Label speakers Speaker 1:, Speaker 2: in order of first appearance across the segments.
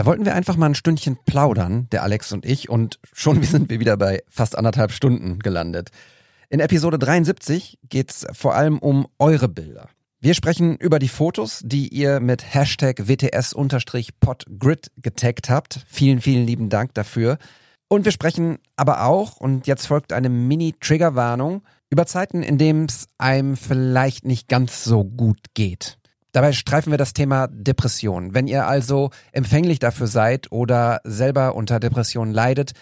Speaker 1: Da wollten wir einfach mal ein Stündchen plaudern, der Alex und ich, und schon sind wir wieder bei fast anderthalb Stunden gelandet. In Episode 73 geht's vor allem um eure Bilder. Wir sprechen über die Fotos, die ihr mit Hashtag WTS-Podgrid getaggt habt. Vielen, vielen lieben Dank dafür. Und wir sprechen aber auch, und jetzt folgt eine Mini-Triggerwarnung, über Zeiten, in denen es einem vielleicht nicht ganz so gut geht. Dabei streifen wir das Thema Depression. Wenn ihr also empfänglich dafür seid oder selber unter Depression leidet,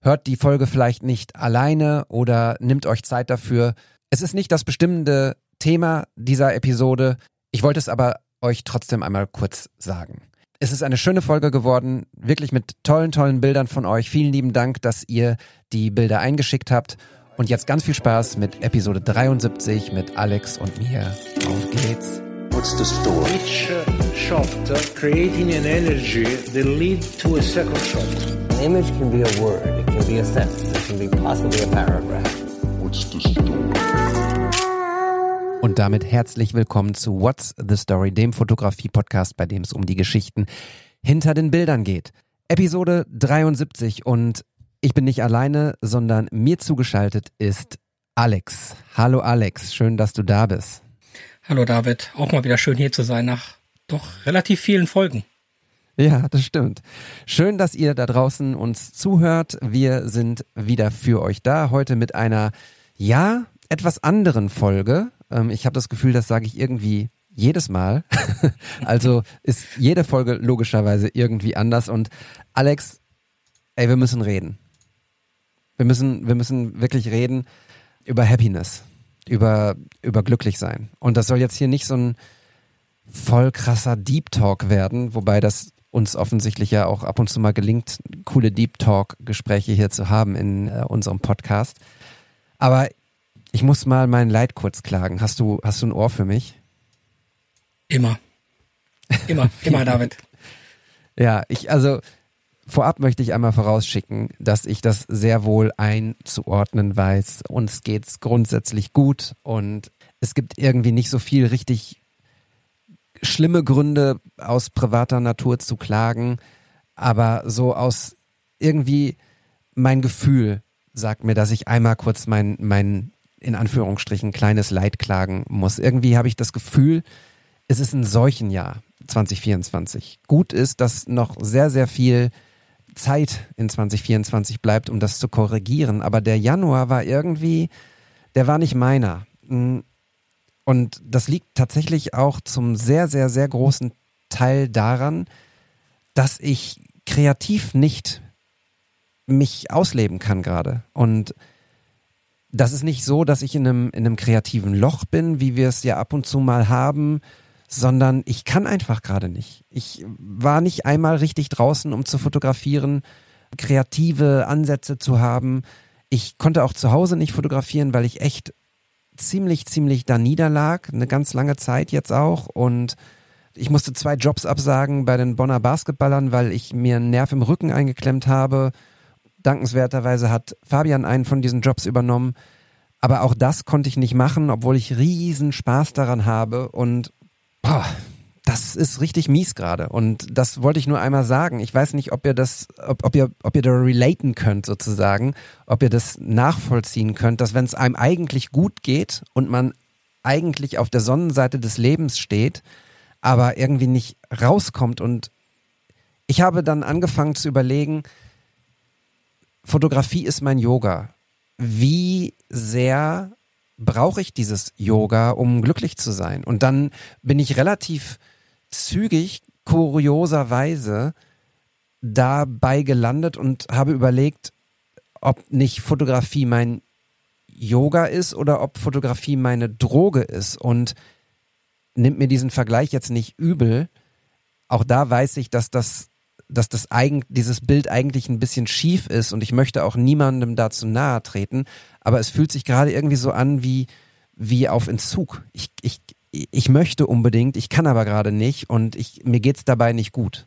Speaker 1: hört die Folge vielleicht nicht alleine oder nimmt euch Zeit dafür. Es ist nicht das bestimmende Thema dieser Episode. Ich wollte es aber euch trotzdem einmal kurz sagen. Es ist eine schöne Folge geworden, wirklich mit tollen, tollen Bildern von euch. Vielen lieben Dank, dass ihr die Bilder eingeschickt habt. Und jetzt ganz viel Spaß mit Episode 73 mit Alex und mir. Auf geht's. What's the story? Each shot creating an energy that lead to a second shot. An image can be a word, it can be a sentence, it can be possibly a paragraph. What's the story? Und damit herzlich willkommen zu What's the Story, dem Fotografie-Podcast, bei dem es um die Geschichten hinter den Bildern geht. Episode 73 und ich bin nicht alleine, sondern mir zugeschaltet ist Alex. Hallo Alex, schön, dass du da bist.
Speaker 2: Hallo David, auch mal wieder schön hier zu sein nach doch relativ vielen Folgen.
Speaker 1: Ja, das stimmt. Schön, dass ihr da draußen uns zuhört. Wir sind wieder für euch da. Heute mit einer, ja, etwas anderen Folge. Ähm, ich habe das Gefühl, das sage ich irgendwie jedes Mal. also ist jede Folge logischerweise irgendwie anders. Und Alex, ey, wir müssen reden. Wir müssen, wir müssen wirklich reden über Happiness, über, über glücklich sein. Und das soll jetzt hier nicht so ein voll krasser Deep Talk werden, wobei das uns offensichtlich ja auch ab und zu mal gelingt, coole Deep Talk-Gespräche hier zu haben in äh, unserem Podcast. Aber ich muss mal mein Leid kurz klagen. Hast du, hast du ein Ohr für mich?
Speaker 2: Immer. Immer, immer, David.
Speaker 1: Ja, ich, also vorab möchte ich einmal vorausschicken, dass ich das sehr wohl einzuordnen weiß. Uns geht's grundsätzlich gut und es gibt irgendwie nicht so viel richtig schlimme Gründe aus privater Natur zu klagen, aber so aus irgendwie mein Gefühl sagt mir, dass ich einmal kurz mein, mein in Anführungsstrichen kleines Leid klagen muss. Irgendwie habe ich das Gefühl, es ist ein solchen Jahr 2024. Gut ist, dass noch sehr, sehr viel Zeit in 2024 bleibt, um das zu korrigieren. Aber der Januar war irgendwie, der war nicht meiner. Und das liegt tatsächlich auch zum sehr, sehr, sehr großen Teil daran, dass ich kreativ nicht mich ausleben kann gerade. Und das ist nicht so, dass ich in einem, in einem kreativen Loch bin, wie wir es ja ab und zu mal haben, sondern ich kann einfach gerade nicht. Ich war nicht einmal richtig draußen, um zu fotografieren, kreative Ansätze zu haben. Ich konnte auch zu Hause nicht fotografieren, weil ich echt ziemlich, ziemlich da niederlag, eine ganz lange Zeit jetzt auch. Und ich musste zwei Jobs absagen bei den Bonner Basketballern, weil ich mir einen Nerv im Rücken eingeklemmt habe. Dankenswerterweise hat Fabian einen von diesen Jobs übernommen. Aber auch das konnte ich nicht machen, obwohl ich riesen Spaß daran habe. Und boah, das ist richtig mies gerade. Und das wollte ich nur einmal sagen. Ich weiß nicht, ob ihr das, ob, ob ihr, ob ihr da relaten könnt sozusagen, ob ihr das nachvollziehen könnt, dass wenn es einem eigentlich gut geht und man eigentlich auf der Sonnenseite des Lebens steht, aber irgendwie nicht rauskommt. Und ich habe dann angefangen zu überlegen, Fotografie ist mein Yoga. Wie sehr brauche ich dieses Yoga, um glücklich zu sein? Und dann bin ich relativ zügig, kurioserweise, dabei gelandet und habe überlegt, ob nicht Fotografie mein Yoga ist oder ob Fotografie meine Droge ist. Und nimmt mir diesen Vergleich jetzt nicht übel. Auch da weiß ich, dass das, dass das eigen, dieses Bild eigentlich ein bisschen schief ist und ich möchte auch niemandem dazu nahe treten. Aber es fühlt sich gerade irgendwie so an wie, wie auf Entzug. Ich, ich, ich möchte unbedingt, ich kann aber gerade nicht und ich, mir geht's dabei nicht gut.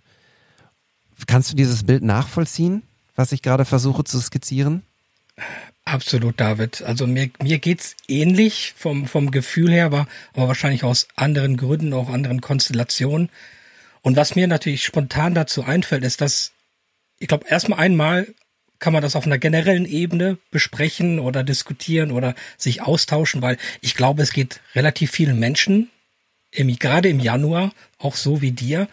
Speaker 1: Kannst du dieses Bild nachvollziehen, was ich gerade versuche zu skizzieren?
Speaker 2: Absolut, David. Also mir, mir geht's ähnlich vom, vom Gefühl her, aber, aber wahrscheinlich aus anderen Gründen, auch anderen Konstellationen. Und was mir natürlich spontan dazu einfällt, ist, dass ich glaube, erstmal einmal kann man das auf einer generellen Ebene besprechen oder diskutieren oder sich austauschen, weil ich glaube, es geht relativ vielen Menschen, im, gerade im Januar, auch so wie dir.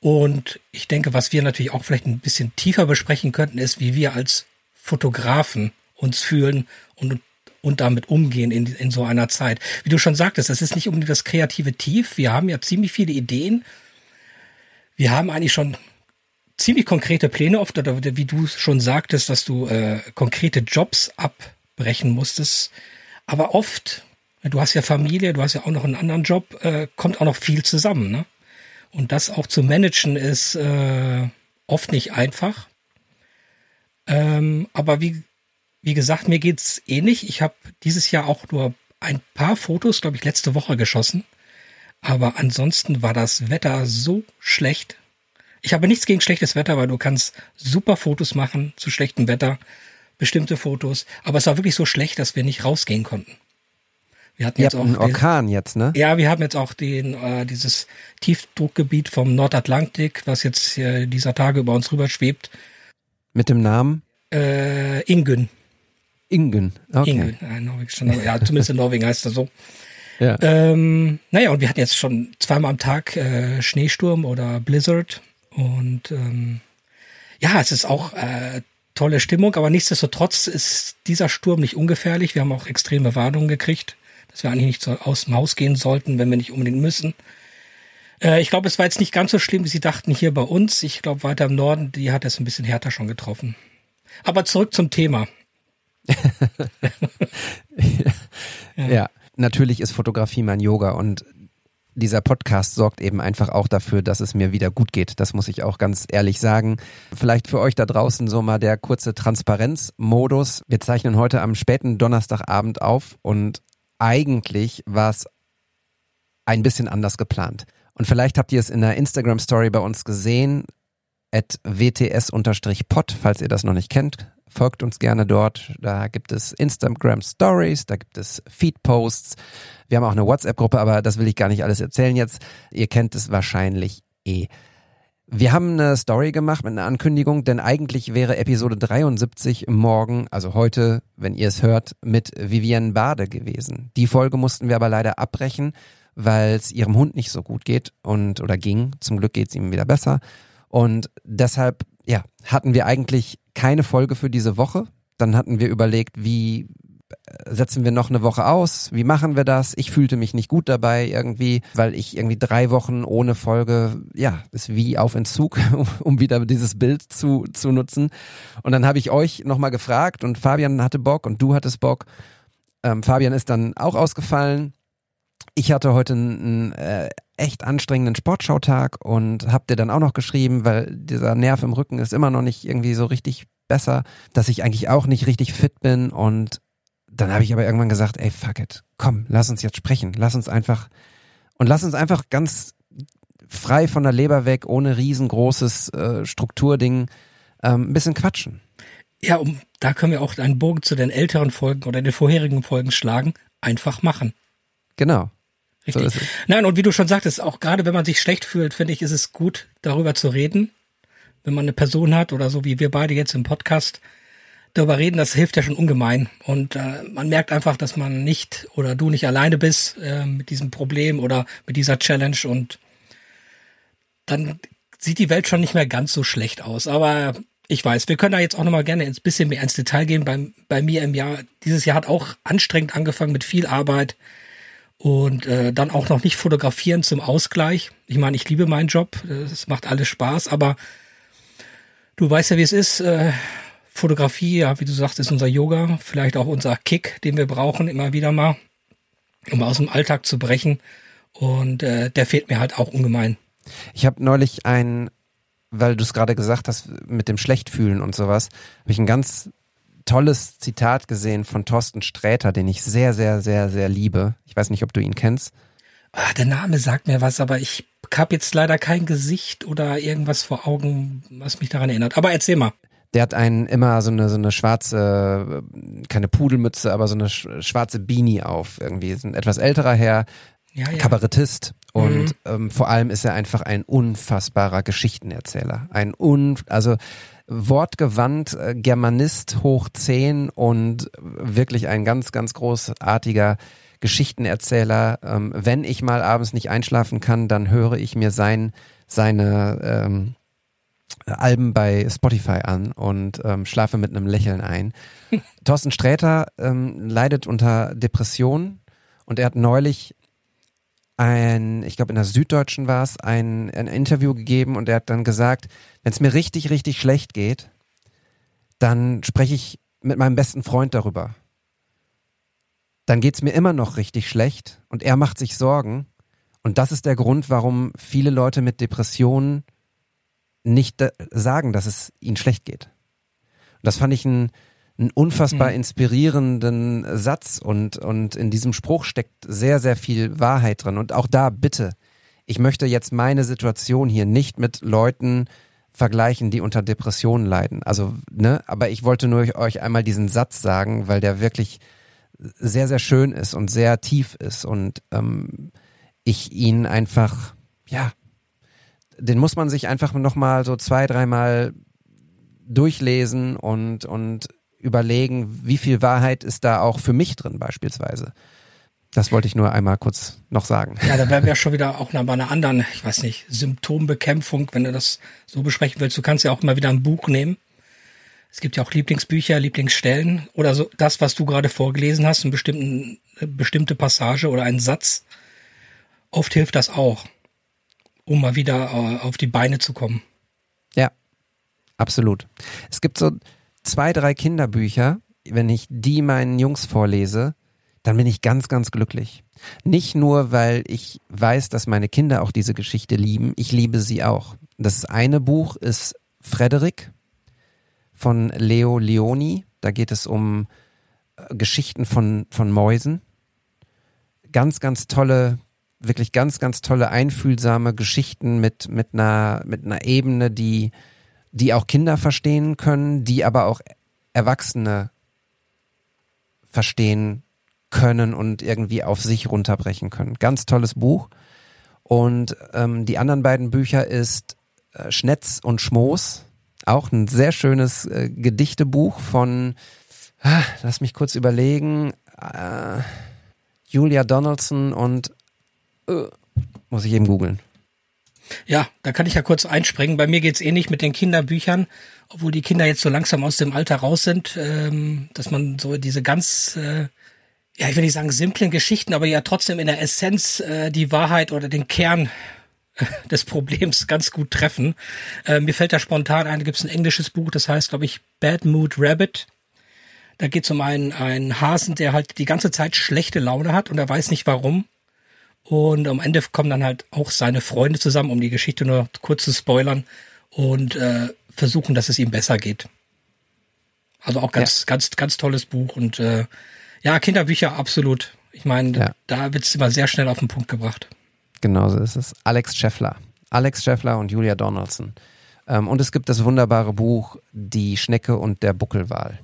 Speaker 2: Und ich denke, was wir natürlich auch vielleicht ein bisschen tiefer besprechen könnten, ist, wie wir als Fotografen uns fühlen und, und damit umgehen in, in so einer Zeit. Wie du schon sagtest, es ist nicht unbedingt das kreative Tief. Wir haben ja ziemlich viele Ideen. Wir haben eigentlich schon ziemlich konkrete Pläne oft, oder wie du schon sagtest, dass du äh, konkrete Jobs abbrechen musstest. Aber oft, du hast ja Familie, du hast ja auch noch einen anderen Job, äh, kommt auch noch viel zusammen. Ne? Und das auch zu managen ist äh, oft nicht einfach. Ähm, aber wie, wie gesagt, mir geht's ähnlich. Ich habe dieses Jahr auch nur ein paar Fotos, glaube ich, letzte Woche geschossen. Aber ansonsten war das Wetter so schlecht. Ich habe nichts gegen schlechtes Wetter, weil du kannst super Fotos machen zu schlechtem Wetter, bestimmte Fotos. Aber es war wirklich so schlecht, dass wir nicht rausgehen konnten.
Speaker 1: Wir hatten Ihr jetzt auch einen Orkan den, jetzt, ne?
Speaker 2: Ja, wir haben jetzt auch den äh, dieses Tiefdruckgebiet vom Nordatlantik, was jetzt äh, dieser Tage über uns rüber schwebt.
Speaker 1: Mit dem Namen?
Speaker 2: Äh, Ingen.
Speaker 1: Ingen, okay.
Speaker 2: Ingen, ein norwegischer Name. Ja, zumindest in Norwegen heißt er so. Ja. Ähm, naja, und wir hatten jetzt schon zweimal am Tag äh, Schneesturm oder Blizzard. Und ähm, ja, es ist auch äh, tolle Stimmung, aber nichtsdestotrotz ist dieser Sturm nicht ungefährlich. Wir haben auch extreme Warnungen gekriegt dass wir eigentlich nicht so aus dem Haus gehen sollten, wenn wir nicht unbedingt müssen. Äh, ich glaube, es war jetzt nicht ganz so schlimm, wie Sie dachten hier bei uns. Ich glaube, weiter im Norden, die hat es ein bisschen härter schon getroffen. Aber zurück zum Thema.
Speaker 1: ja. ja, natürlich ist Fotografie mein Yoga und dieser Podcast sorgt eben einfach auch dafür, dass es mir wieder gut geht. Das muss ich auch ganz ehrlich sagen. Vielleicht für euch da draußen so mal der kurze Transparenzmodus. Wir zeichnen heute am späten Donnerstagabend auf und eigentlich war es ein bisschen anders geplant. Und vielleicht habt ihr es in der Instagram-Story bei uns gesehen, at wts-pod, falls ihr das noch nicht kennt. Folgt uns gerne dort. Da gibt es Instagram Stories, da gibt es Feed-Posts. Wir haben auch eine WhatsApp-Gruppe, aber das will ich gar nicht alles erzählen jetzt. Ihr kennt es wahrscheinlich eh. Wir haben eine Story gemacht mit einer Ankündigung, denn eigentlich wäre Episode 73 morgen, also heute, wenn ihr es hört, mit Vivienne Bade gewesen. Die Folge mussten wir aber leider abbrechen, weil es ihrem Hund nicht so gut geht und oder ging. Zum Glück geht es ihm wieder besser. Und deshalb, ja, hatten wir eigentlich keine Folge für diese Woche. Dann hatten wir überlegt, wie setzen wir noch eine Woche aus? Wie machen wir das? Ich fühlte mich nicht gut dabei irgendwie, weil ich irgendwie drei Wochen ohne Folge, ja, ist wie auf Entzug, um wieder dieses Bild zu, zu nutzen. Und dann habe ich euch nochmal gefragt und Fabian hatte Bock und du hattest Bock. Ähm, Fabian ist dann auch ausgefallen. Ich hatte heute einen, äh, echt anstrengenden Sportschautag und hab dir dann auch noch geschrieben, weil dieser Nerv im Rücken ist immer noch nicht irgendwie so richtig besser, dass ich eigentlich auch nicht richtig fit bin und dann habe ich aber irgendwann gesagt, ey, fuck it, komm, lass uns jetzt sprechen, lass uns einfach und lass uns einfach ganz frei von der Leber weg, ohne riesengroßes äh, Strukturding, ähm, ein bisschen quatschen.
Speaker 2: Ja, um, da können wir auch einen Bogen zu den älteren Folgen oder den vorherigen Folgen schlagen. Einfach machen.
Speaker 1: Genau.
Speaker 2: Richtig. So Nein, und wie du schon sagtest, auch gerade wenn man sich schlecht fühlt, finde ich, ist es gut, darüber zu reden. Wenn man eine Person hat oder so wie wir beide jetzt im Podcast, darüber reden, das hilft ja schon ungemein. Und äh, man merkt einfach, dass man nicht oder du nicht alleine bist äh, mit diesem Problem oder mit dieser Challenge und dann sieht die Welt schon nicht mehr ganz so schlecht aus. Aber ich weiß, wir können da jetzt auch nochmal gerne ein bisschen mehr ins Detail gehen. Bei, bei mir im Jahr, dieses Jahr hat auch anstrengend angefangen mit viel Arbeit und äh, dann auch noch nicht fotografieren zum Ausgleich. Ich meine, ich liebe meinen Job, es macht alles Spaß, aber du weißt ja, wie es ist. Äh, Fotografie, ja, wie du sagst, ist unser Yoga, vielleicht auch unser Kick, den wir brauchen immer wieder mal, um aus dem Alltag zu brechen. Und äh, der fehlt mir halt auch ungemein.
Speaker 1: Ich habe neulich ein, weil du es gerade gesagt hast, mit dem Schlechtfühlen und sowas, habe ich ein ganz tolles Zitat gesehen von Thorsten Sträter, den ich sehr, sehr, sehr, sehr liebe. Ich weiß nicht, ob du ihn kennst.
Speaker 2: Ah, der Name sagt mir was, aber ich habe jetzt leider kein Gesicht oder irgendwas vor Augen, was mich daran erinnert. Aber erzähl mal.
Speaker 1: Der hat einen immer so eine, so eine schwarze, keine Pudelmütze, aber so eine schwarze Beanie auf. Irgendwie ist ein etwas älterer Herr, ja, ja. Kabarettist. Und mhm. ähm, vor allem ist er einfach ein unfassbarer Geschichtenerzähler. Ein un, also wortgewandt, äh, Germanist hoch zehn und wirklich ein ganz, ganz großartiger Geschichtenerzähler. Ähm, wenn ich mal abends nicht einschlafen kann, dann höre ich mir sein, seine ähm, Alben bei Spotify an und ähm, schlafe mit einem Lächeln ein. Thorsten Sträter ähm, leidet unter Depressionen und er hat neulich ein, ich glaube in der Süddeutschen war es, ein, ein Interview gegeben und er hat dann gesagt, wenn es mir richtig, richtig schlecht geht, dann spreche ich mit meinem besten Freund darüber. Dann geht es mir immer noch richtig schlecht und er macht sich Sorgen. Und das ist der Grund, warum viele Leute mit Depressionen nicht sagen, dass es ihnen schlecht geht. Und das fand ich ein, einen unfassbar mhm. inspirierenden Satz und, und in diesem Spruch steckt sehr, sehr viel Wahrheit drin. Und auch da bitte, ich möchte jetzt meine Situation hier nicht mit Leuten vergleichen, die unter Depressionen leiden. Also, ne, aber ich wollte nur euch einmal diesen Satz sagen, weil der wirklich sehr, sehr schön ist und sehr tief ist und ähm, ich ihn einfach, ja, den muss man sich einfach nochmal so zwei, dreimal durchlesen und, und überlegen, wie viel Wahrheit ist da auch für mich drin beispielsweise. Das wollte ich nur einmal kurz noch sagen.
Speaker 2: Ja, da wären wir schon wieder auch noch bei einer anderen, ich weiß nicht, Symptombekämpfung, wenn du das so besprechen willst. Du kannst ja auch immer wieder ein Buch nehmen. Es gibt ja auch Lieblingsbücher, Lieblingsstellen oder so das, was du gerade vorgelesen hast, eine bestimmte Passage oder einen Satz. Oft hilft das auch, um mal wieder äh, auf die Beine zu kommen.
Speaker 1: Ja, absolut. Es gibt so zwei, drei Kinderbücher, wenn ich die meinen Jungs vorlese, dann bin ich ganz, ganz glücklich. Nicht nur, weil ich weiß, dass meine Kinder auch diese Geschichte lieben, ich liebe sie auch. Das eine Buch ist Frederik von Leo Leoni. Da geht es um äh, Geschichten von, von Mäusen. Ganz, ganz tolle, wirklich ganz, ganz tolle, einfühlsame Geschichten mit, mit einer, mit einer Ebene, die, die auch Kinder verstehen können, die aber auch Erwachsene verstehen können und irgendwie auf sich runterbrechen können. Ganz tolles Buch. Und ähm, die anderen beiden Bücher ist äh, Schnetz und Schmoos. Auch ein sehr schönes äh, Gedichtebuch von, ah, lass mich kurz überlegen, äh, Julia Donaldson und äh, muss ich eben googeln.
Speaker 2: Ja, da kann ich ja kurz einspringen. Bei mir geht's ähnlich mit den Kinderbüchern, obwohl die Kinder jetzt so langsam aus dem Alter raus sind, ähm, dass man so diese ganz, äh, ja, ich will nicht sagen simplen Geschichten, aber ja trotzdem in der Essenz äh, die Wahrheit oder den Kern äh, des Problems ganz gut treffen. Äh, mir fällt da spontan ein, da gibt's ein englisches Buch, das heißt, glaube ich, Bad Mood Rabbit. Da geht's um einen, einen Hasen, der halt die ganze Zeit schlechte Laune hat und er weiß nicht warum. Und am Ende kommen dann halt auch seine Freunde zusammen, um die Geschichte nur kurz zu spoilern und äh, versuchen, dass es ihm besser geht. Also auch ganz, ja. ganz, ganz tolles Buch und äh, ja, Kinderbücher absolut. Ich meine, ja. da wird es immer sehr schnell auf den Punkt gebracht.
Speaker 1: Genau so ist es. Alex Scheffler. Alex Scheffler und Julia Donaldson. Ähm, und es gibt das wunderbare Buch Die Schnecke und der Buckelwal.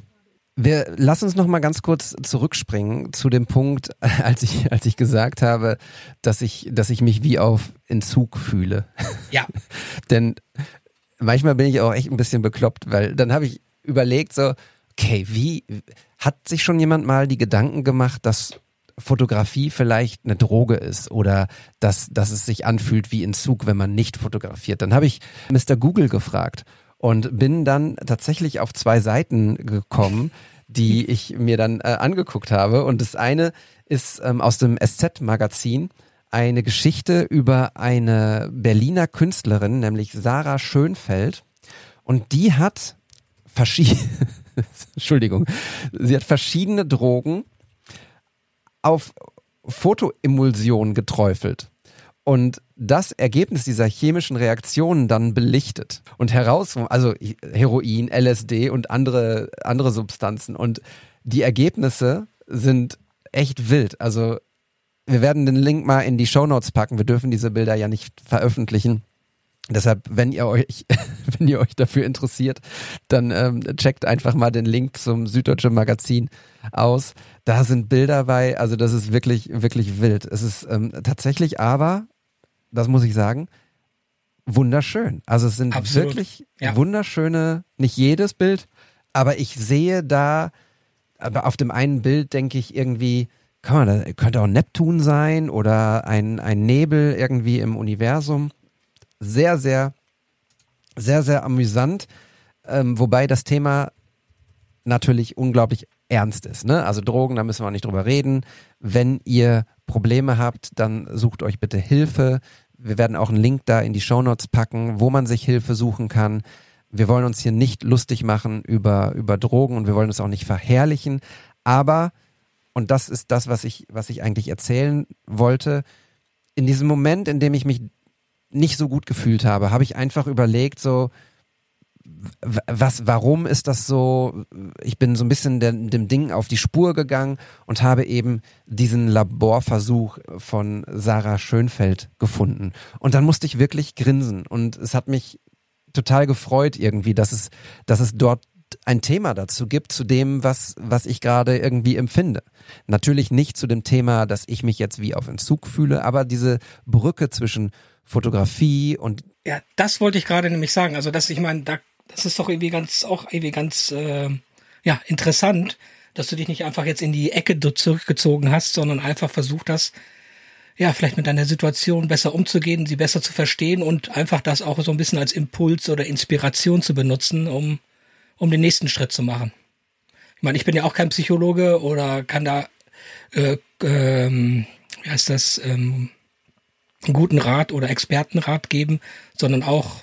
Speaker 1: Wir lass uns noch mal ganz kurz zurückspringen zu dem Punkt, als ich als ich gesagt habe, dass ich dass ich mich wie auf Entzug fühle.
Speaker 2: Ja.
Speaker 1: Denn manchmal bin ich auch echt ein bisschen bekloppt, weil dann habe ich überlegt so, okay, wie hat sich schon jemand mal die Gedanken gemacht, dass Fotografie vielleicht eine Droge ist oder dass, dass es sich anfühlt wie Entzug, wenn man nicht fotografiert. Dann habe ich Mr. Google gefragt und bin dann tatsächlich auf zwei Seiten gekommen, die ich mir dann äh, angeguckt habe. Und das eine ist ähm, aus dem SZ-Magazin eine Geschichte über eine Berliner Künstlerin, nämlich Sarah Schönfeld. Und die hat verschiedene, Entschuldigung, sie hat verschiedene Drogen auf Fotoemulsion geträufelt und das Ergebnis dieser chemischen Reaktionen dann belichtet und heraus, also Heroin, LSD und andere, andere Substanzen. Und die Ergebnisse sind echt wild. Also wir werden den Link mal in die Show Notes packen. Wir dürfen diese Bilder ja nicht veröffentlichen. Deshalb, wenn ihr euch, wenn ihr euch dafür interessiert, dann ähm, checkt einfach mal den Link zum Süddeutsche Magazin aus. Da sind Bilder bei, also das ist wirklich, wirklich wild. Es ist ähm, tatsächlich aber das muss ich sagen, wunderschön. Also es sind
Speaker 2: Absolut.
Speaker 1: wirklich
Speaker 2: Ja.
Speaker 1: wunderschöne, nicht jedes Bild, aber ich sehe da, aber auf dem einen Bild denke ich irgendwie, kann man, da könnte auch Neptun sein oder ein, ein Nebel irgendwie im Universum. Sehr, sehr, sehr, sehr amüsant. Ähm, wobei das Thema natürlich unglaublich ernst ist. Ne? Also Drogen, da müssen wir auch nicht drüber reden. Wenn ihr Probleme habt, dann sucht euch bitte Hilfe. Wir werden auch einen Link da in die Shownotes packen, wo man sich Hilfe suchen kann. Wir wollen uns hier nicht lustig machen über, über Drogen und wir wollen uns auch nicht verherrlichen. Aber, und das ist das, was ich, was ich eigentlich erzählen wollte, in diesem Moment, in dem ich mich nicht so gut gefühlt habe, habe ich einfach überlegt, so, was, warum ist das so? Ich bin so ein bisschen der, dem Ding auf die Spur gegangen und habe eben diesen Laborversuch von Sarah Schönfeld gefunden. Und dann musste ich wirklich grinsen und es hat mich total gefreut irgendwie, dass es, dass es dort ein Thema dazu gibt, zu dem, was, was ich gerade irgendwie empfinde. Natürlich nicht zu dem Thema, dass ich mich jetzt wie auf Entzug fühle, aber diese Brücke zwischen Fotografie und
Speaker 2: Ja, das wollte ich gerade nämlich sagen. Also, dass ich meine, da, das ist doch irgendwie ganz, auch irgendwie ganz, äh, ja, interessant, dass du dich nicht einfach jetzt in die Ecke zurückgezogen hast, sondern einfach versucht hast, ja, vielleicht mit deiner Situation besser umzugehen, sie besser zu verstehen und einfach das auch so ein bisschen als Impuls oder Inspiration zu benutzen, um, um den nächsten Schritt zu machen. Ich meine, ich bin ja auch kein Psychologe oder kann da, äh, ähm, wie heißt das, ähm, einen guten Rat oder Expertenrat geben, sondern auch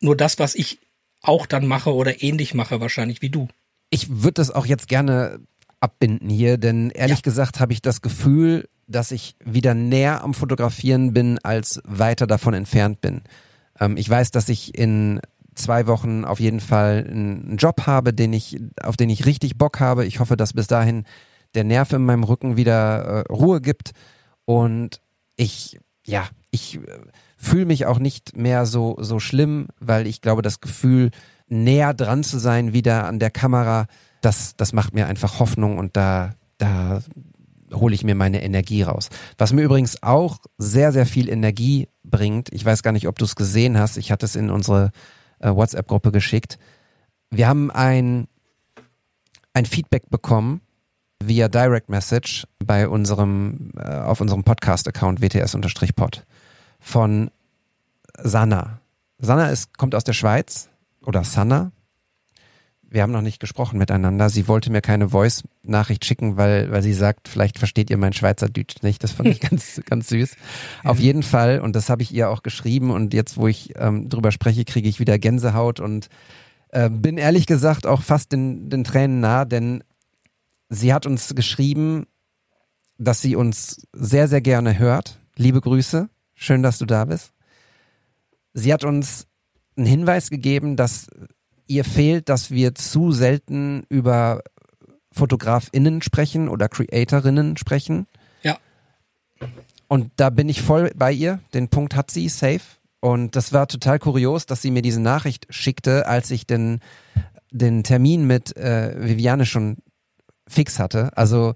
Speaker 2: nur das, was ich auch dann mache oder ähnlich mache wahrscheinlich wie du.
Speaker 1: ich würde das auch jetzt gerne abbinden hier, denn ehrlich
Speaker 2: Ja.
Speaker 1: gesagt habe ich das Gefühl, dass ich wieder näher am Fotografieren bin, als weiter davon entfernt bin. Ähm, ich weiß, dass ich in zwei Wochen auf jeden Fall einen Job habe, den ich, auf den ich richtig Bock habe. Ich hoffe, dass bis dahin der Nerv in meinem Rücken wieder äh, Ruhe gibt und ich, ja, ich äh, fühle mich auch nicht mehr so, so schlimm, weil ich glaube, das Gefühl, näher dran zu sein, wieder an der Kamera, das, das macht mir einfach Hoffnung und da, da hole ich mir meine Energie raus. Was mir übrigens auch sehr, sehr viel Energie bringt, ich weiß gar nicht, ob du es gesehen hast, ich hatte es in unsere äh, WhatsApp-Gruppe geschickt. Wir haben ein, ein Feedback bekommen via Direct Message bei unserem, äh, auf unserem Podcast-Account WTS-Pod von Sanna. Sanna ist, kommt aus der Schweiz oder Sanna. Wir haben noch nicht gesprochen miteinander. Sie wollte mir keine Voice-Nachricht schicken, weil, weil sie sagt, vielleicht versteht ihr mein Schweizerdeutsch nicht. Das fand ich ganz, ganz süß. Auf jeden Fall, und das habe ich ihr auch geschrieben und jetzt, wo ich ähm, drüber spreche, kriege ich wieder Gänsehaut und äh, bin ehrlich gesagt auch fast den, den Tränen nah, denn sie hat uns geschrieben, dass sie uns sehr, sehr gerne hört. Liebe Grüße. Schön, dass du da bist. Sie hat uns einen Hinweis gegeben, dass ihr fehlt, dass wir zu selten über FotografInnen sprechen oder CreatorInnen sprechen.
Speaker 2: Ja.
Speaker 1: Und da bin ich voll bei ihr. Den Punkt hat sie, safe. Und das war total kurios, dass sie mir diese Nachricht schickte, als ich den, den Termin mit äh, Viviane schon fix hatte. Also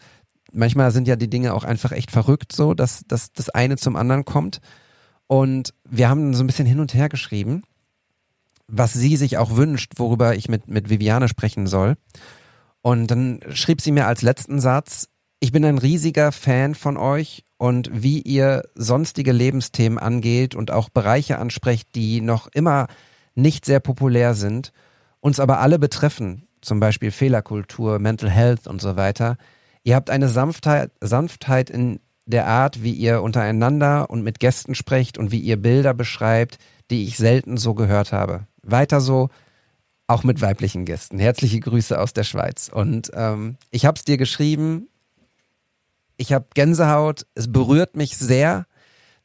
Speaker 1: manchmal sind ja die Dinge auch einfach echt verrückt so, dass, dass das eine zum anderen kommt. Und wir haben so ein bisschen hin und her geschrieben, was sie sich auch wünscht, worüber ich mit, mit Viviane sprechen soll. Und dann schrieb sie mir als letzten Satz, ich bin ein riesiger Fan von euch und wie ihr sonstige Lebensthemen angeht und auch Bereiche ansprecht, die noch immer nicht sehr populär sind, uns aber alle betreffen, zum Beispiel Fehlerkultur, Mental Health und so weiter. Ihr habt eine Sanftheit, Sanftheit in der Art, wie ihr untereinander und mit Gästen sprecht und wie ihr Bilder beschreibt, die ich selten so gehört habe. Weiter so, auch mit weiblichen Gästen. Herzliche Grüße aus der Schweiz. Und ähm, ich habe es dir geschrieben. Ich habe Gänsehaut. Es berührt mich sehr,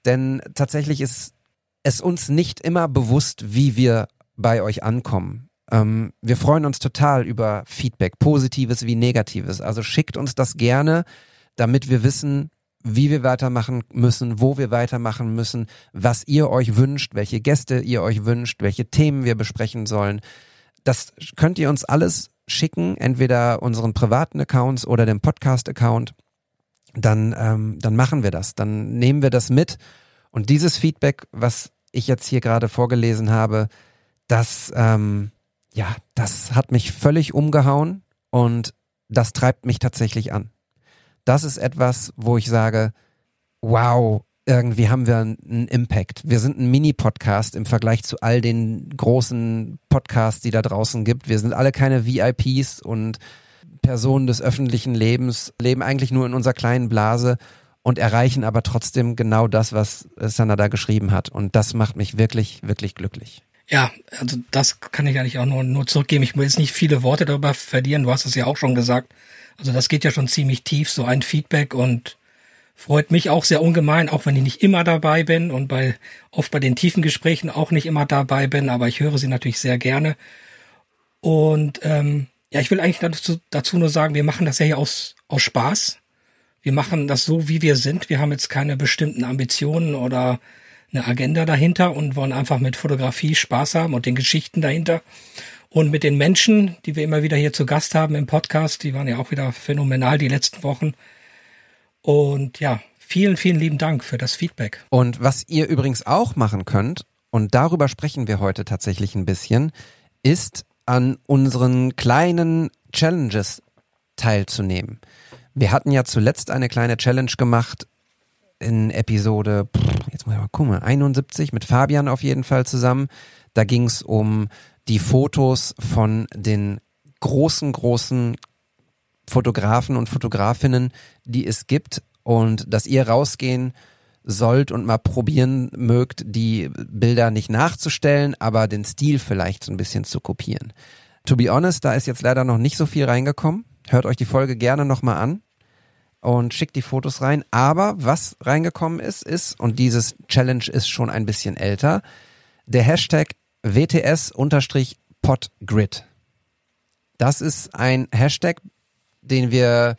Speaker 1: denn tatsächlich ist es uns nicht immer bewusst, wie wir bei euch ankommen. Ähm, wir freuen uns total über Feedback, positives wie negatives. Also schickt uns das gerne, damit wir wissen, wie wir weitermachen müssen, wo wir weitermachen müssen, was ihr euch wünscht, welche Gäste ihr euch wünscht, welche Themen wir besprechen sollen. Das könnt ihr uns alles schicken, entweder unseren privaten Accounts oder dem Podcast-Account. Dann, ähm, dann machen wir das. Dann nehmen wir das mit Und dieses Feedback, was ich jetzt hier gerade vorgelesen habe, das, ähm, ja, das hat mich völlig umgehauen und das treibt mich tatsächlich an. Das ist etwas, wo ich sage, wow, irgendwie haben wir einen Impact. Wir sind ein Mini-Podcast im Vergleich zu all den großen Podcasts, die da draußen gibt. Wir sind alle keine VIPs und Personen des öffentlichen Lebens, leben eigentlich nur in unserer kleinen Blase und erreichen aber trotzdem genau das, was Sanada geschrieben hat. Und das macht mich wirklich, wirklich glücklich.
Speaker 2: Ja, also das kann ich eigentlich auch nur, nur zurückgeben. Ich will jetzt nicht viele Worte darüber verlieren. Du hast es ja auch schon gesagt. Also das geht ja schon ziemlich tief, so ein Feedback und freut mich auch sehr ungemein, auch wenn ich nicht immer dabei bin und bei oft bei den tiefen Gesprächen auch nicht immer dabei bin, aber ich höre sie natürlich sehr gerne. Und ähm, ja, ich will eigentlich dazu, dazu nur sagen, wir machen das ja hier aus, aus Spaß. Wir machen das so, wie wir sind. Wir haben jetzt keine bestimmten Ambitionen oder eine Agenda dahinter und wollen einfach mit Fotografie Spaß haben und den Geschichten dahinter. Und mit den Menschen, die wir immer wieder hier zu Gast haben im Podcast, die waren ja auch wieder phänomenal die letzten Wochen. Und ja, vielen, vielen lieben Dank für das Feedback.
Speaker 1: Und was ihr übrigens auch machen könnt, und darüber sprechen wir heute tatsächlich ein bisschen, ist an unseren kleinen Challenges teilzunehmen. Wir hatten ja zuletzt eine kleine Challenge gemacht in Episode, mal gucken, 71 mit Fabian auf jeden Fall zusammen. Da ging es um die Fotos von den großen, großen Fotografen und Fotografinnen, die es gibt und dass ihr rausgehen sollt und mal probieren mögt, die Bilder nicht nachzustellen, aber den Stil vielleicht so ein bisschen zu kopieren. To be honest, da ist jetzt leider noch nicht so viel reingekommen. Hört euch die Folge gerne nochmal an und schickt die Fotos rein. Aber was reingekommen ist, ist, und dieses Challenge ist schon ein bisschen älter, der Hashtag WTS-Podgrid. Das ist ein Hashtag, den wir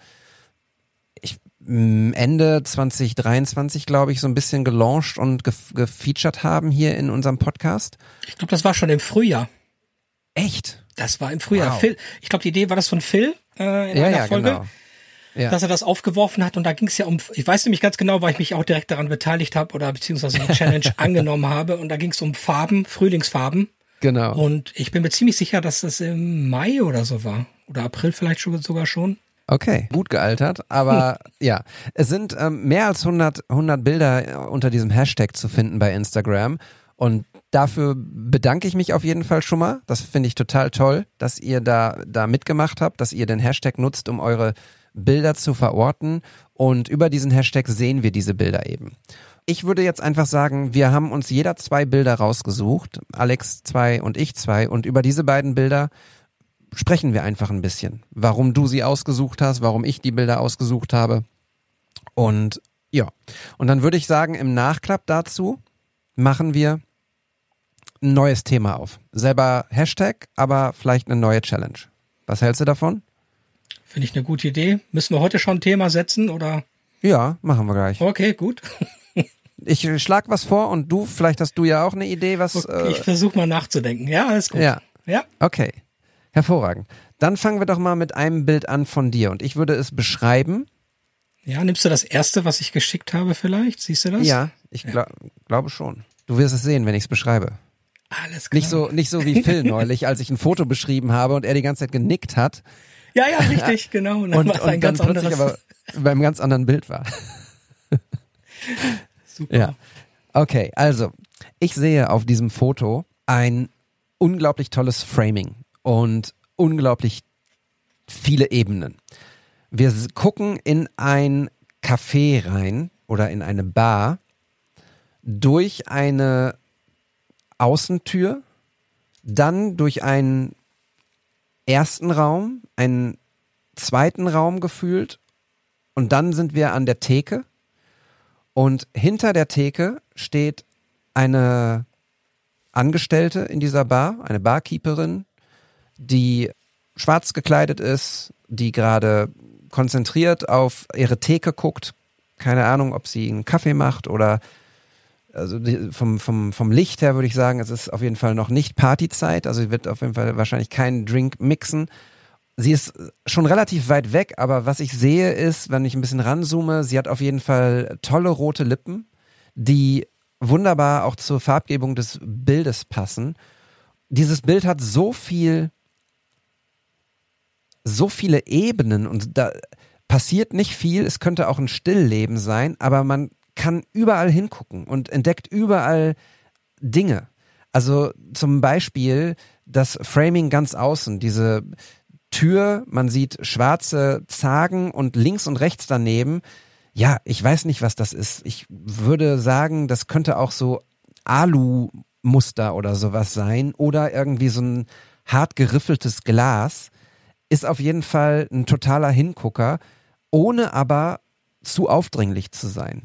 Speaker 1: Ende 2023, glaube ich, so ein bisschen gelauncht und ge gefeatured haben hier in unserem Podcast.
Speaker 2: Ich glaube, das war schon im Frühjahr.
Speaker 1: Echt?
Speaker 2: Das war im Frühjahr. Wow. Phil, ich glaube, die Idee war das von Phil äh, in ja, einer ja, Folge. Genau. Ja. dass er das aufgeworfen hat und da ging es ja um, ich weiß nämlich ganz genau, weil ich mich auch direkt daran beteiligt habe oder beziehungsweise die Challenge angenommen habe und da ging es um Farben, Frühlingsfarben.
Speaker 1: Genau.
Speaker 2: Und ich bin mir ziemlich sicher, dass das im Mai oder so war oder April vielleicht schon, sogar schon.
Speaker 1: Okay, gut gealtert, aber hm. ja, es sind ähm, mehr als 100, 100 Bilder äh, unter diesem Hashtag zu finden bei Instagram und dafür bedanke ich mich auf jeden Fall schon mal. Das finde ich total toll, dass ihr da, da mitgemacht habt, dass ihr den Hashtag nutzt, um eure Bilder zu verorten und über diesen Hashtag sehen wir diese Bilder eben. Ich würde jetzt einfach sagen, wir haben uns jeder zwei Bilder rausgesucht, Alex zwei und ich zwei und über diese beiden Bilder sprechen wir einfach ein bisschen. Warum du sie ausgesucht hast, warum ich die Bilder ausgesucht habe. Und ja, und dann würde ich sagen, im Nachklapp dazu machen wir ein neues Thema auf. Selber Hashtag, aber vielleicht eine neue Challenge. Was hältst du davon?
Speaker 2: Finde ich eine gute Idee. Müssen wir heute schon ein Thema setzen oder?
Speaker 1: Ja, machen wir gleich.
Speaker 2: Okay, gut.
Speaker 1: ich schlag was vor und du, vielleicht hast du ja auch eine Idee, was.
Speaker 2: Okay, äh, ich versuche mal nachzudenken. Ja, alles gut.
Speaker 1: Ja. Ja. Okay. Hervorragend. Dann fangen wir doch mal mit einem Bild an von dir und ich würde es beschreiben.
Speaker 2: Ja, nimmst du das erste, was ich geschickt habe vielleicht? Siehst du das?
Speaker 1: Ja, ich glaub, ja. glaube schon. Du wirst es sehen, wenn ich es beschreibe.
Speaker 2: Alles klar.
Speaker 1: Nicht so, nicht so wie Phil neulich, als ich ein Foto beschrieben habe und er die ganze Zeit genickt hat.
Speaker 2: Ja, ja, richtig, genau.
Speaker 1: Und, und, und dann ganz plötzlich aber beim ganz anderen Bild war.
Speaker 2: Super.
Speaker 1: Ja. Okay, also ich sehe auf diesem Foto ein unglaublich tolles Framing und unglaublich viele Ebenen. Wir gucken in ein Café rein oder in eine Bar durch eine Außentür, dann durch einen ersten Raum, einen zweiten Raum gefühlt und dann sind wir an der Theke und hinter der Theke steht eine Angestellte in dieser Bar, eine Barkeeperin, die schwarz gekleidet ist, die gerade konzentriert auf ihre Theke guckt. Keine Ahnung, ob sie einen Kaffee macht oder also vom, vom, vom Licht her würde ich sagen, es ist auf jeden Fall noch nicht Partyzeit. Also wird auf jeden Fall wahrscheinlich keinen Drink mixen. Sie ist schon relativ weit weg, aber was ich sehe ist, wenn ich ein bisschen ranzoome, sie hat auf jeden Fall tolle rote Lippen, die wunderbar auch zur Farbgebung des Bildes passen. Dieses Bild hat so viel, so viele Ebenen und da passiert nicht viel. Es könnte auch ein Stillleben sein, aber man kann überall hingucken und entdeckt überall Dinge. Also zum Beispiel das Framing ganz außen, diese Tür, man sieht schwarze Zagen und links und rechts daneben. Ja, ich weiß nicht, was das ist. Ich würde sagen, das könnte auch so Alu-Muster oder sowas sein oder irgendwie so ein hart geriffeltes Glas. Ist auf jeden Fall ein totaler Hingucker, ohne aber zu aufdringlich zu sein.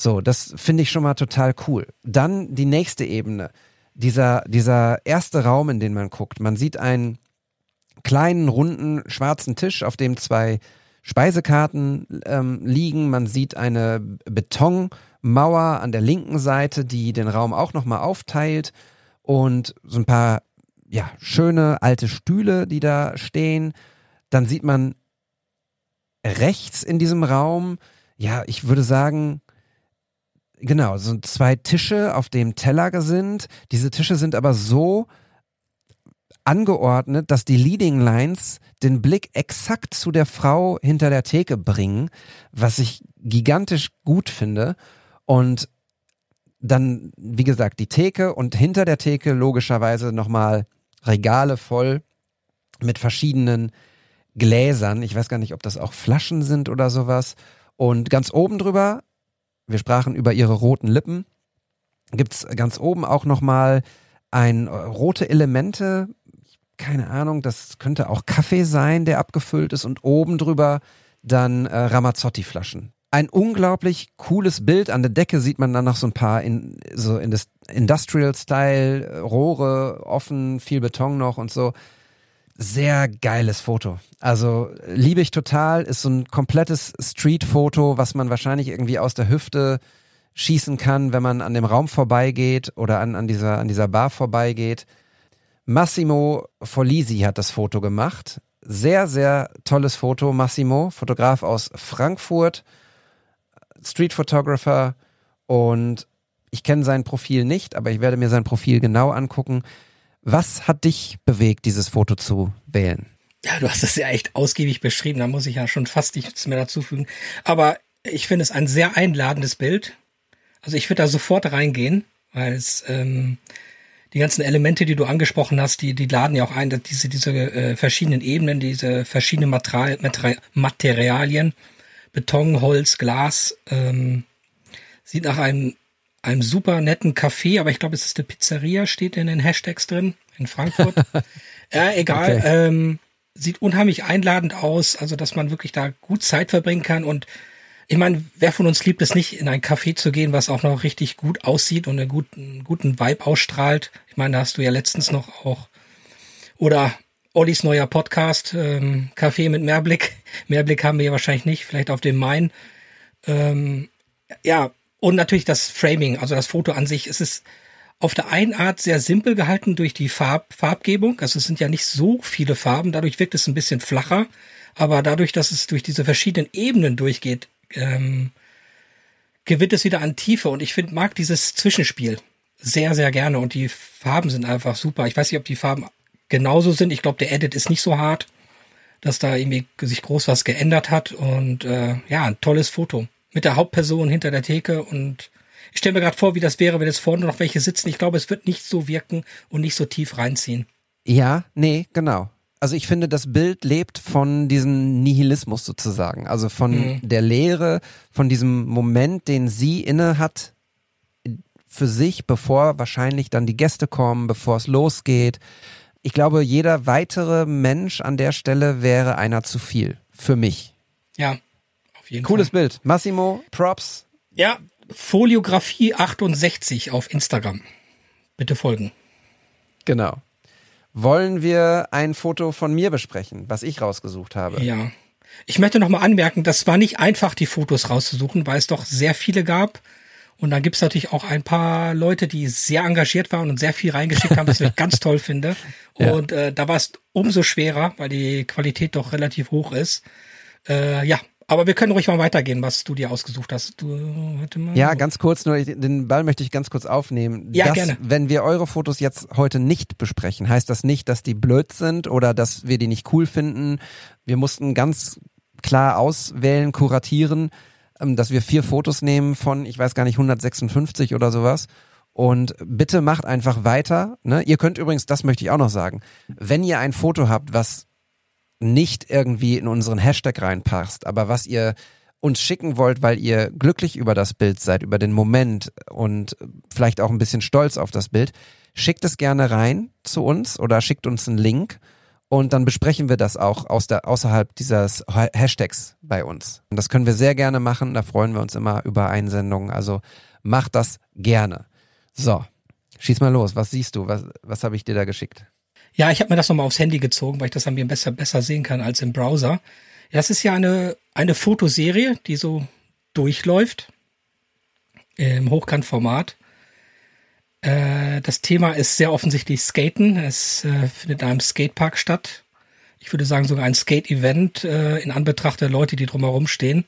Speaker 1: So, das finde ich schon mal total cool. Dann die nächste Ebene. Dieser, dieser erste Raum, in den man guckt. Man sieht einen kleinen, runden, schwarzen Tisch, auf dem zwei Speisekarten ähm, liegen. Man sieht eine Betonmauer an der linken Seite, die den Raum auch nochmal aufteilt. Und so ein paar, ja, schöne alte Stühle, die da stehen. Dann sieht man rechts in diesem Raum, ja, ich würde sagen, Genau, so zwei Tische, auf dem Teller sind. Diese Tische sind aber so angeordnet, dass die Leading Lines den Blick exakt zu der Frau hinter der Theke bringen, was ich gigantisch gut finde. Und dann, wie gesagt, die Theke und hinter der Theke logischerweise nochmal Regale voll mit verschiedenen Gläsern. Ich weiß gar nicht, ob das auch Flaschen sind oder sowas. Und ganz oben drüber wir sprachen über ihre roten Lippen. Gibt's ganz oben auch nochmal ein äh, rote Elemente, keine Ahnung, das könnte auch Kaffee sein, der abgefüllt ist und oben drüber dann äh, Ramazzotti-Flaschen. Ein unglaublich cooles Bild. An der Decke sieht man dann noch so ein paar in, so in das Industrial-Style, äh, Rohre, offen, viel Beton noch und so sehr geiles Foto. Also liebe ich total, ist so ein komplettes Street-Foto, was man wahrscheinlich irgendwie aus der Hüfte schießen kann, wenn man an dem Raum vorbeigeht oder an, an, dieser, an dieser Bar vorbeigeht. Massimo Folisi hat das Foto gemacht. Sehr, sehr tolles Foto. Massimo, Fotograf aus Frankfurt, Street Photographer und ich kenne sein Profil nicht, aber ich werde mir sein Profil genau angucken. Was hat dich bewegt, dieses Foto zu wählen?
Speaker 2: Ja, du hast es ja echt ausgiebig beschrieben, da muss ich ja schon fast nichts mehr dazufügen. Aber ich finde es ein sehr einladendes Bild. Also ich würde da sofort reingehen, weil es ähm, die ganzen Elemente, die du angesprochen hast, die, die laden ja auch ein, diese, diese äh, verschiedenen Ebenen, diese verschiedenen Material, Materialien, Beton, Holz, Glas, ähm, sieht nach einem einem super netten Café, aber ich glaube, es ist eine Pizzeria, steht in den Hashtags drin, in Frankfurt. ja, egal. Okay. Ähm, sieht unheimlich einladend aus, also dass man wirklich da gut Zeit verbringen kann und ich meine, wer von uns liebt es nicht, in ein Café zu gehen, was auch noch richtig gut aussieht und einen guten, guten Vibe ausstrahlt? Ich meine, da hast du ja letztens noch auch, oder Ollis neuer Podcast, ähm, Café mit Mehrblick. Mehrblick haben wir ja wahrscheinlich nicht, vielleicht auf dem Main. Ähm, ja, und natürlich das Framing, also das Foto an sich. Es ist auf der einen Art sehr simpel gehalten durch die Farb, Farbgebung. Also es sind ja nicht so viele Farben, dadurch wirkt es ein bisschen flacher. Aber dadurch, dass es durch diese verschiedenen Ebenen durchgeht, ähm, gewinnt es wieder an Tiefe. Und ich finde, mag dieses Zwischenspiel sehr, sehr gerne. Und die Farben sind einfach super. Ich weiß nicht, ob die Farben genauso sind. Ich glaube, der Edit ist nicht so hart, dass da irgendwie sich groß was geändert hat. Und äh, ja, ein tolles Foto mit der Hauptperson hinter der Theke und ich stelle mir gerade vor, wie das wäre, wenn jetzt vorne noch welche sitzen. Ich glaube, es wird nicht so wirken und nicht so tief reinziehen.
Speaker 1: Ja, nee, genau. Also ich finde, das Bild lebt von diesem Nihilismus sozusagen, also von mhm. der Leere, von diesem Moment, den sie inne hat für sich, bevor wahrscheinlich dann die Gäste kommen, bevor es losgeht. Ich glaube, jeder weitere Mensch an der Stelle wäre einer zu viel. Für mich.
Speaker 2: Ja,
Speaker 1: jeden Cooles Fall. Bild. Massimo, Props.
Speaker 2: Ja, Foliografie 68 auf Instagram. Bitte folgen.
Speaker 1: Genau. Wollen wir ein Foto von mir besprechen, was ich rausgesucht habe?
Speaker 2: Ja. Ich möchte nochmal anmerken, das war nicht einfach, die Fotos rauszusuchen, weil es doch sehr viele gab. Und dann gibt's natürlich auch ein paar Leute, die sehr engagiert waren und sehr viel reingeschickt haben, was ich ganz toll finde. Und ja. äh, da war es umso schwerer, weil die Qualität doch relativ hoch ist. Äh, ja, Aber wir können ruhig mal weitergehen, was du dir ausgesucht hast. Du,
Speaker 1: warte mal. Ja, ganz kurz, nur den Ball möchte ich ganz kurz aufnehmen.
Speaker 2: Ja, dass, gerne.
Speaker 1: Wenn wir eure Fotos jetzt heute nicht besprechen, heißt das nicht, dass die blöd sind oder dass wir die nicht cool finden. Wir mussten ganz klar auswählen, kuratieren, ähm, dass wir vier Fotos nehmen von, ich weiß gar nicht, 156 oder sowas. Und bitte macht einfach weiter. Ne? Ihr könnt übrigens, das möchte ich auch noch sagen, wenn ihr ein Foto habt, was nicht irgendwie in unseren Hashtag reinpasst, aber was ihr uns schicken wollt, weil ihr glücklich über das Bild seid, über den Moment und vielleicht auch ein bisschen stolz auf das Bild, schickt es gerne rein zu uns oder schickt uns einen Link und dann besprechen wir das auch aus der, außerhalb dieses Hashtags bei uns. Und das können wir sehr gerne machen, da freuen wir uns immer über Einsendungen, also macht das gerne. So, schieß mal los, was siehst du, was, was habe ich dir da geschickt?
Speaker 2: Ja, ich habe mir das nochmal aufs Handy gezogen, weil ich das an mir besser, besser sehen kann als im Browser. Ja, es ist ja eine, eine Fotoserie, die so durchläuft im Hochkantformat. Äh, das Thema ist sehr offensichtlich Skaten. Es äh, findet in einem Skatepark statt. Ich würde sagen sogar ein Skate-Event äh, in Anbetracht der Leute, die drumherum stehen.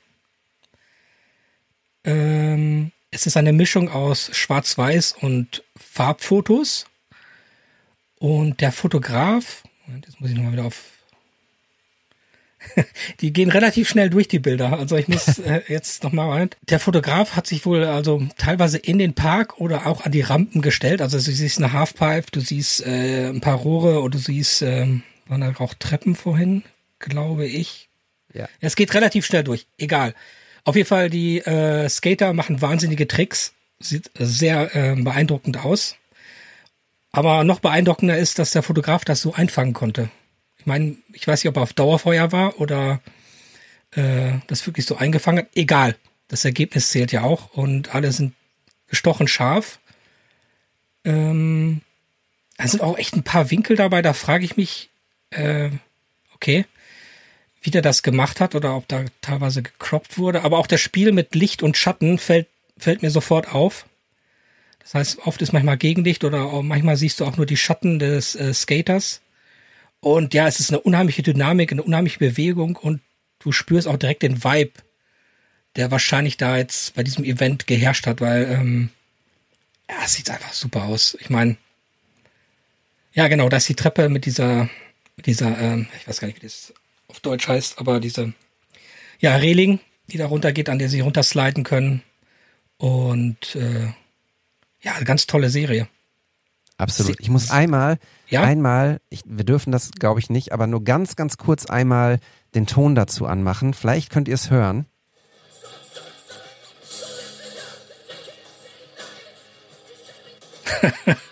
Speaker 2: Ähm, es ist eine Mischung aus Schwarz-Weiß und Farbfotos. Und der Fotograf, jetzt muss ich nochmal wieder auf. die gehen relativ schnell durch die Bilder. Also ich muss äh, jetzt nochmal. Der Fotograf hat sich wohl also teilweise in den Park oder auch an die Rampen gestellt. Also du siehst eine Halfpipe, du siehst äh, ein paar Rohre oder du siehst, äh, waren da auch Treppen vorhin, glaube ich. Ja. Es geht relativ schnell durch. Egal. Auf jeden Fall, die äh, Skater machen wahnsinnige Tricks. Sieht sehr äh, beeindruckend aus. Aber noch beeindruckender ist, dass der Fotograf das so einfangen konnte. Ich meine, ich weiß nicht, ob er auf Dauerfeuer war oder äh, das wirklich so eingefangen hat. Egal. Das Ergebnis zählt ja auch und alle sind gestochen scharf. Ähm, da sind auch echt ein paar Winkel dabei, da frage ich mich, äh, okay, wie der das gemacht hat oder ob da teilweise gecroppt wurde. Aber auch das Spiel mit Licht und Schatten fällt, fällt mir sofort auf. Das heißt, oft ist manchmal Gegenlicht oder manchmal siehst du auch nur die Schatten des äh, Skaters. Und ja, es ist eine unheimliche Dynamik, eine unheimliche Bewegung und du spürst auch direkt den Vibe, der wahrscheinlich da jetzt bei diesem Event geherrscht hat, weil ähm, ja, es sieht einfach super aus. Ich meine, ja genau, da ist die Treppe mit dieser, mit dieser, ähm, ich weiß gar nicht, wie das auf Deutsch heißt, aber diese, ja, Reling, die da runtergeht, an der sie runtersliden können. Und äh, ja, ganz tolle Serie.
Speaker 1: Absolut. Ich muss einmal, ja? einmal, ich, wir dürfen das, glaube ich, nicht, aber nur ganz, ganz kurz einmal den Ton dazu anmachen. Vielleicht könnt ihr es hören.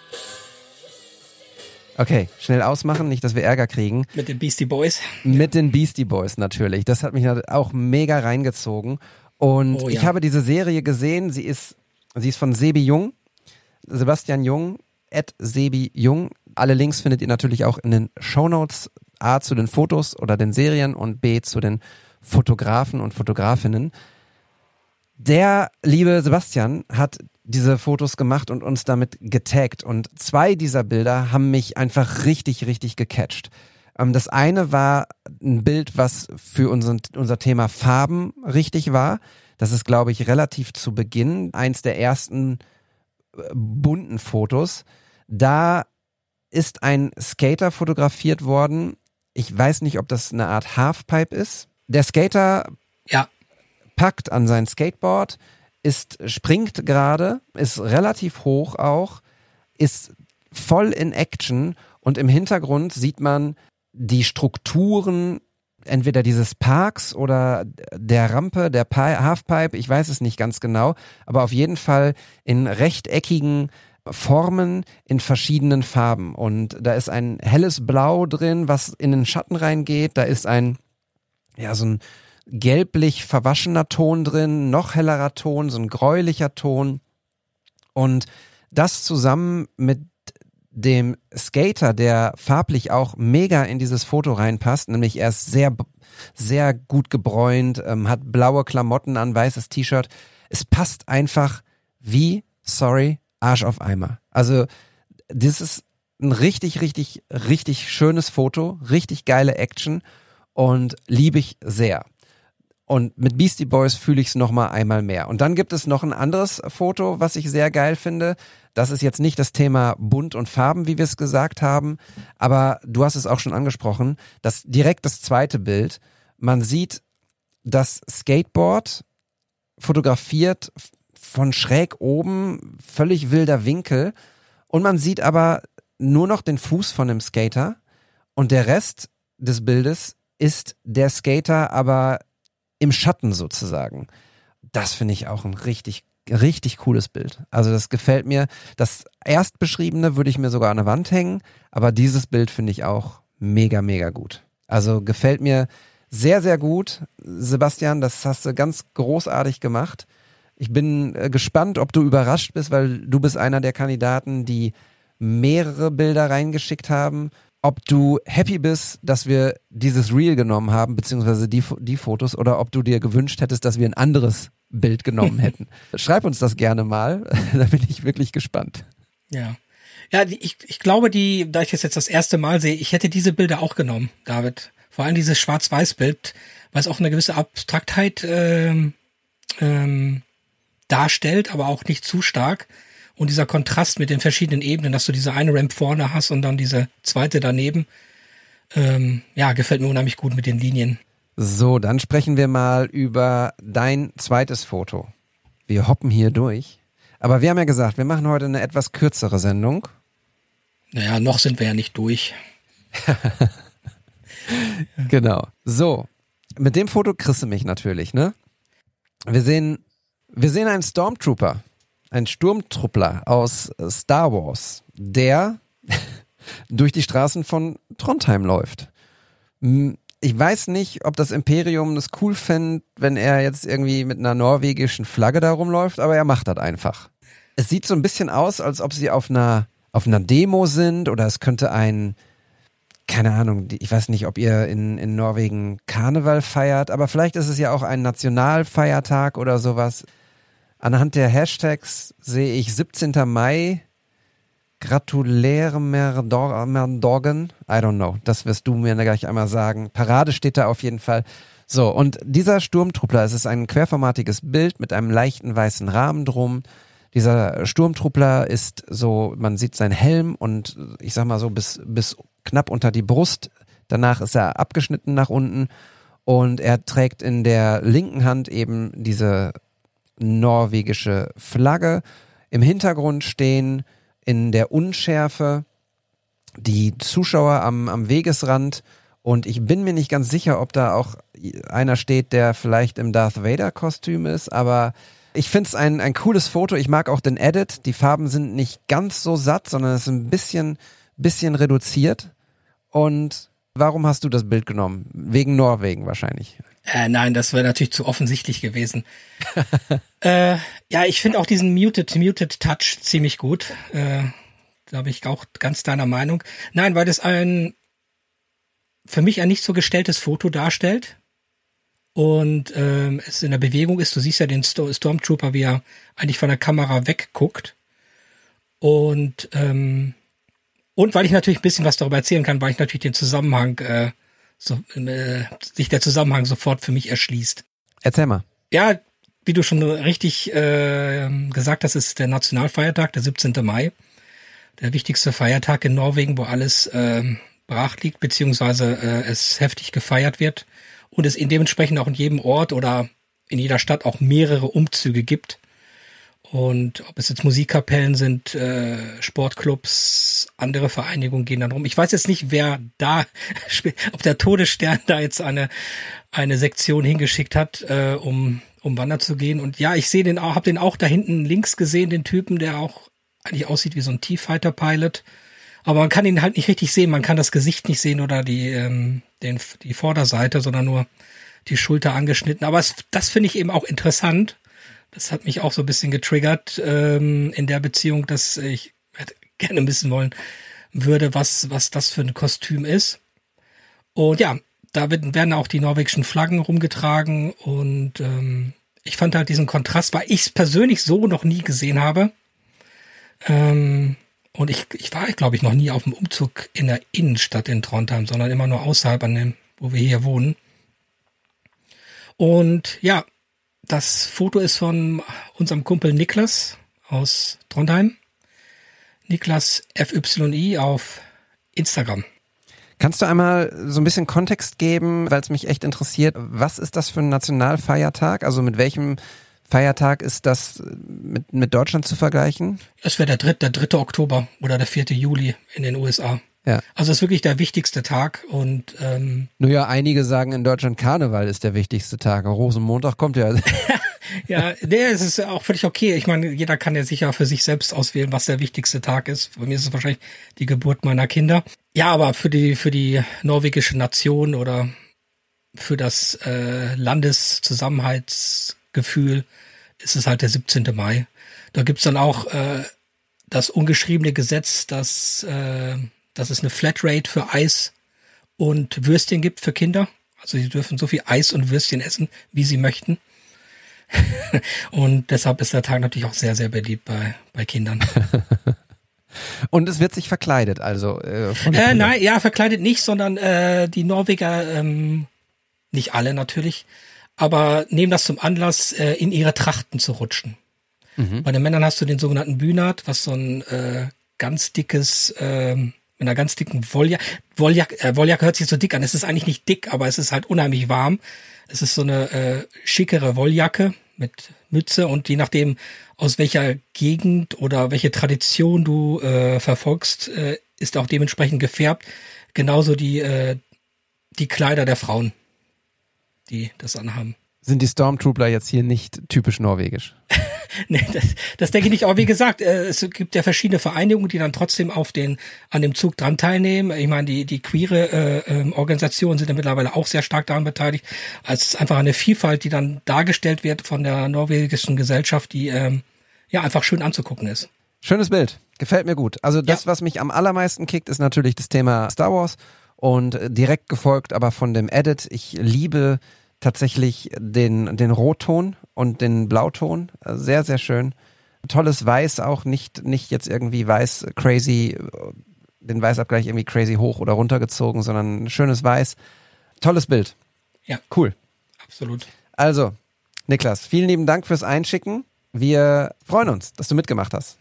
Speaker 1: Okay, schnell ausmachen, nicht, dass wir Ärger kriegen.
Speaker 2: Mit den Beastie Boys.
Speaker 1: Mit den Beastie Boys natürlich. Das hat mich auch mega reingezogen. Und oh, ja. ich habe diese Serie gesehen. Sie ist, sie ist von Sebi Jung. Sebastian Jung, at Sebi Jung. Alle Links findet ihr natürlich auch in den Shownotes. A zu den Fotos oder den Serien und B zu den Fotografen und Fotografinnen. Der liebe Sebastian hat diese Fotos gemacht und uns damit getaggt. Und zwei dieser Bilder haben mich einfach richtig, richtig gecatcht. Ähm, das eine war ein Bild, was für unseren, unser Thema Farben richtig war. Das ist, glaube ich, relativ zu Beginn eins der ersten bunten Fotos. Da ist ein Skater fotografiert worden. Ich weiß nicht, ob das eine Art Halfpipe ist. Der Skater
Speaker 2: ja.
Speaker 1: packt an sein Skateboard, ist, springt gerade, ist relativ hoch auch, ist voll in Action und im Hintergrund sieht man die Strukturen entweder dieses Parks oder der Rampe, der Halfpipe, ich weiß es nicht ganz genau, aber auf jeden Fall in rechteckigen Formen in verschiedenen Farben. Und da ist ein helles Blau drin, was in den Schatten reingeht. Da ist ein, ja, so ein gelblich verwaschener Ton drin, noch hellerer Ton, so ein gräulicher Ton. Und das zusammen mit dem Skater, der farblich auch mega in dieses Foto reinpasst, nämlich er ist sehr, sehr gut gebräunt, ähm, hat blaue Klamotten an, weißes T-Shirt. Es passt einfach wie, sorry, Arsch auf Eimer. Also, das ist ein richtig, richtig, richtig schönes Foto, richtig geile Action und liebe ich sehr. Und mit Beastie Boys fühle ich es nochmal einmal mehr. Und dann gibt es noch ein anderes Foto, was ich sehr geil finde. Das ist jetzt nicht das Thema Bunt und Farben, wie wir es gesagt haben, aber du hast es auch schon angesprochen. Das direkt das zweite Bild. Man sieht das Skateboard fotografiert von schräg oben, völlig wilder Winkel. Und man sieht aber nur noch den Fuß von dem Skater und der Rest des Bildes ist der Skater aber im Schatten sozusagen. Das finde ich auch ein richtig, richtig cooles Bild. Also das gefällt mir. Das erstbeschriebene würde ich mir sogar an der Wand hängen, aber dieses Bild finde ich auch mega, mega gut. Also gefällt mir sehr, sehr gut. Sebastian, das hast du ganz großartig gemacht. Ich bin äh, gespannt, ob du überrascht bist, weil du bist einer der Kandidaten, die mehrere Bilder reingeschickt haben ob du happy bist, dass wir dieses Reel genommen haben, beziehungsweise die, die Fotos, oder ob du dir gewünscht hättest, dass wir ein anderes Bild genommen hätten. Schreib uns das gerne mal, da bin ich wirklich gespannt.
Speaker 2: Ja. Ja, ich, ich glaube, die, da ich das jetzt das erste Mal sehe, ich hätte diese Bilder auch genommen, David. Vor allem dieses Schwarz-Weiß-Bild, weil es auch eine gewisse Abstraktheit ähm, ähm, darstellt, aber auch nicht zu stark. Und dieser Kontrast mit den verschiedenen Ebenen, dass du diese eine Ramp vorne hast und dann diese zweite daneben, ähm, ja, gefällt mir unheimlich gut mit den Linien.
Speaker 1: So, dann sprechen wir mal über dein zweites Foto. Wir hoppen hier durch. Aber wir haben ja gesagt, wir machen heute eine etwas kürzere Sendung.
Speaker 2: Naja, noch sind wir ja nicht durch.
Speaker 1: genau. So, mit dem Foto kriegst du mich natürlich, ne? Wir sehen, wir sehen einen Stormtrooper ein Sturmtruppler aus Star Wars, der durch die Straßen von Trondheim läuft. Ich weiß nicht, ob das Imperium das cool fände, wenn er jetzt irgendwie mit einer norwegischen Flagge da rumläuft, aber er macht das einfach. Es sieht so ein bisschen aus, als ob sie auf einer, auf einer Demo sind oder es könnte ein, keine Ahnung, ich weiß nicht, ob ihr in, in Norwegen Karneval feiert, aber vielleicht ist es ja auch ein Nationalfeiertag oder sowas. Anhand der Hashtags sehe ich 17. Mai, Gratuläre Merdorgen. I don't know. Das wirst du mir gleich einmal sagen. Parade steht da auf jeden Fall. So, und dieser Sturmtruppler, es ist ein querformatiges Bild mit einem leichten weißen Rahmen drum. Dieser Sturmtruppler ist so, man sieht seinen Helm und ich sag mal so bis, bis knapp unter die Brust. Danach ist er abgeschnitten nach unten und er trägt in der linken Hand eben diese norwegische Flagge. Im Hintergrund stehen in der Unschärfe die Zuschauer am, am Wegesrand und ich bin mir nicht ganz sicher, ob da auch einer steht, der vielleicht im Darth Vader-Kostüm ist, aber ich finde es ein, ein cooles Foto. Ich mag auch den Edit. Die Farben sind nicht ganz so satt, sondern es ist ein bisschen, bisschen reduziert. Und warum hast du das Bild genommen? Wegen Norwegen wahrscheinlich.
Speaker 2: Äh, nein, das wäre natürlich zu offensichtlich gewesen. äh, ja, ich finde auch diesen Muted, Muted Touch ziemlich gut. Äh, da bin ich auch ganz deiner Meinung. Nein, weil das ein für mich ein nicht so gestelltes Foto darstellt und ähm, es in der Bewegung ist. Du siehst ja den Stormtrooper, wie er eigentlich von der Kamera wegguckt. Und ähm, und weil ich natürlich ein bisschen was darüber erzählen kann, weil ich natürlich den Zusammenhang äh, so, äh, sich der Zusammenhang sofort für mich erschließt.
Speaker 1: Erzähl mal.
Speaker 2: Ja, wie du schon richtig äh, gesagt hast, ist der Nationalfeiertag, der 17. Mai. Der wichtigste Feiertag in Norwegen, wo alles äh, brach liegt, beziehungsweise äh, es heftig gefeiert wird und es in dementsprechend auch in jedem Ort oder in jeder Stadt auch mehrere Umzüge gibt. Und ob es jetzt Musikkapellen sind, äh, Sportclubs, andere Vereinigungen gehen dann rum. Ich weiß jetzt nicht, wer da, ob der Todesstern da jetzt eine, eine Sektion hingeschickt hat, äh, um, um wandern zu gehen. Und ja, ich sehe den auch, habe den auch da hinten links gesehen, den Typen, der auch eigentlich aussieht wie so ein T-Fighter-Pilot. Aber man kann ihn halt nicht richtig sehen. Man kann das Gesicht nicht sehen oder die, ähm, den, die Vorderseite, sondern nur die Schulter angeschnitten. Aber es, das finde ich eben auch interessant das hat mich auch so ein bisschen getriggert ähm, in der Beziehung, dass ich gerne wissen wollen würde, was, was das für ein Kostüm ist. Und ja, da werden auch die norwegischen Flaggen rumgetragen und ähm, ich fand halt diesen Kontrast, weil ich es persönlich so noch nie gesehen habe. Ähm, und ich, ich war, glaube ich, noch nie auf dem Umzug in der Innenstadt in Trondheim, sondern immer nur außerhalb an dem, wo wir hier wohnen. Und ja, das Foto ist von unserem Kumpel Niklas aus Trondheim. Niklas FYI auf Instagram.
Speaker 1: Kannst du einmal so ein bisschen Kontext geben, weil es mich echt interessiert, was ist das für ein Nationalfeiertag? Also mit welchem Feiertag ist das mit, mit Deutschland zu vergleichen?
Speaker 2: Es wäre der dritte, der 3. Oktober oder der 4. Juli in den USA. Ja. Also es ist wirklich der wichtigste Tag und ähm,
Speaker 1: Nur ja, einige sagen in Deutschland Karneval ist der wichtigste Tag. Rosenmontag kommt ja.
Speaker 2: ja, der ist es auch völlig okay. Ich meine, jeder kann ja sicher für sich selbst auswählen, was der wichtigste Tag ist. Bei mir ist es wahrscheinlich die Geburt meiner Kinder. Ja, aber für die für die norwegische Nation oder für das äh, Landeszusammenhaltsgefühl ist es halt der 17. Mai. Da gibt's dann auch äh, das ungeschriebene Gesetz, dass äh, dass es eine Flatrate für Eis und Würstchen gibt für Kinder. Also sie dürfen so viel Eis und Würstchen essen, wie sie möchten. und deshalb ist der Tag natürlich auch sehr, sehr beliebt bei, bei Kindern.
Speaker 1: Und es wird sich verkleidet, also
Speaker 2: äh, äh, nein, ja, verkleidet nicht, sondern äh, die Norweger, ähm, nicht alle natürlich, aber nehmen das zum Anlass, äh, in ihre Trachten zu rutschen. Mhm. Bei den Männern hast du den sogenannten Bünat, was so ein äh, ganz dickes ähm, mit einer ganz dicken Wolljacke. Wolljacke, äh, Wolljacke hört sich so dick an. Es ist eigentlich nicht dick, aber es ist halt unheimlich warm. Es ist so eine äh, schickere Wolljacke mit Mütze und je nachdem, aus welcher Gegend oder welche Tradition du äh, verfolgst, äh, ist auch dementsprechend gefärbt. Genauso die, äh, die Kleider der Frauen, die das anhaben
Speaker 1: sind die Stormtrooper jetzt hier nicht typisch norwegisch.
Speaker 2: nee, das, das denke ich nicht. Aber wie gesagt, äh, es gibt ja verschiedene Vereinigungen, die dann trotzdem auf den an dem Zug dran teilnehmen. Ich meine, die die queere äh, ähm, Organisationen sind ja mittlerweile auch sehr stark daran beteiligt. Also es ist einfach eine Vielfalt, die dann dargestellt wird von der norwegischen Gesellschaft, die ähm, ja einfach schön anzugucken ist.
Speaker 1: Schönes Bild, gefällt mir gut. Also das, ja. was mich am allermeisten kickt, ist natürlich das Thema Star Wars und äh, direkt gefolgt aber von dem Edit. Ich liebe tatsächlich den, den Rotton und den Blauton. Sehr, sehr schön. Tolles Weiß auch, nicht, nicht jetzt irgendwie weiß crazy, den Weißabgleich irgendwie crazy hoch oder runtergezogen, sondern ein schönes Weiß. Tolles Bild.
Speaker 2: Ja.
Speaker 1: Cool.
Speaker 2: Absolut.
Speaker 1: Also, Niklas, vielen lieben Dank fürs Einschicken. Wir freuen uns, dass du mitgemacht hast.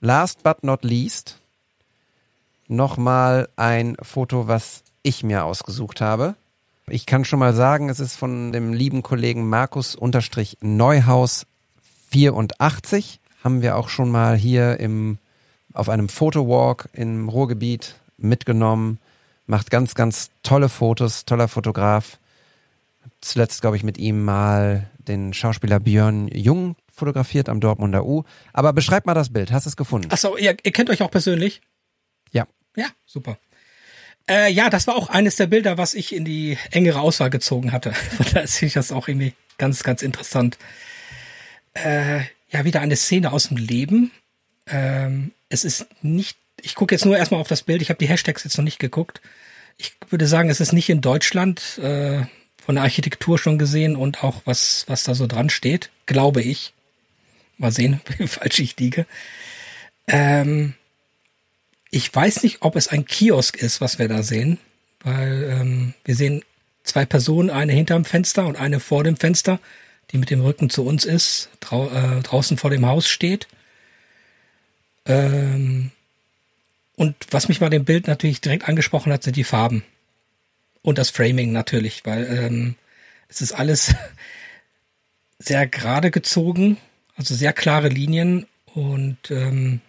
Speaker 1: Last but not least, nochmal ein Foto, was ich mir ausgesucht habe. Ich kann schon mal sagen, es ist von dem lieben Kollegen Markus Unterstrich Neuhaus 84. Haben wir auch schon mal hier im, auf einem Fotowalk im Ruhrgebiet mitgenommen. Macht ganz, ganz tolle Fotos, toller Fotograf. Zuletzt, glaube ich, mit ihm mal den Schauspieler Björn Jung fotografiert am Dortmunder U. Aber beschreib mal das Bild. Hast du es gefunden?
Speaker 2: Achso, ihr, ihr kennt euch auch persönlich?
Speaker 1: Ja.
Speaker 2: Ja, super. Äh, ja, das war auch eines der Bilder, was ich in die engere Auswahl gezogen hatte. Von daher finde ich das auch irgendwie ganz, ganz interessant. Äh, ja, wieder eine Szene aus dem Leben. Ähm, es ist nicht, ich gucke jetzt nur erstmal auf das Bild, ich habe die Hashtags jetzt noch nicht geguckt. Ich würde sagen, es ist nicht in Deutschland, äh, von der Architektur schon gesehen und auch was, was da so dran steht, glaube ich. Mal sehen, wie falsch ich liege. Ähm, ich weiß nicht, ob es ein Kiosk ist, was wir da sehen, weil ähm, wir sehen zwei Personen, eine hinterm Fenster und eine vor dem Fenster, die mit dem Rücken zu uns ist, drau äh, draußen vor dem Haus steht. Ähm, und was mich bei dem Bild natürlich direkt angesprochen hat, sind die Farben. Und das Framing natürlich, weil ähm, es ist alles sehr gerade gezogen, also sehr klare Linien und ähm,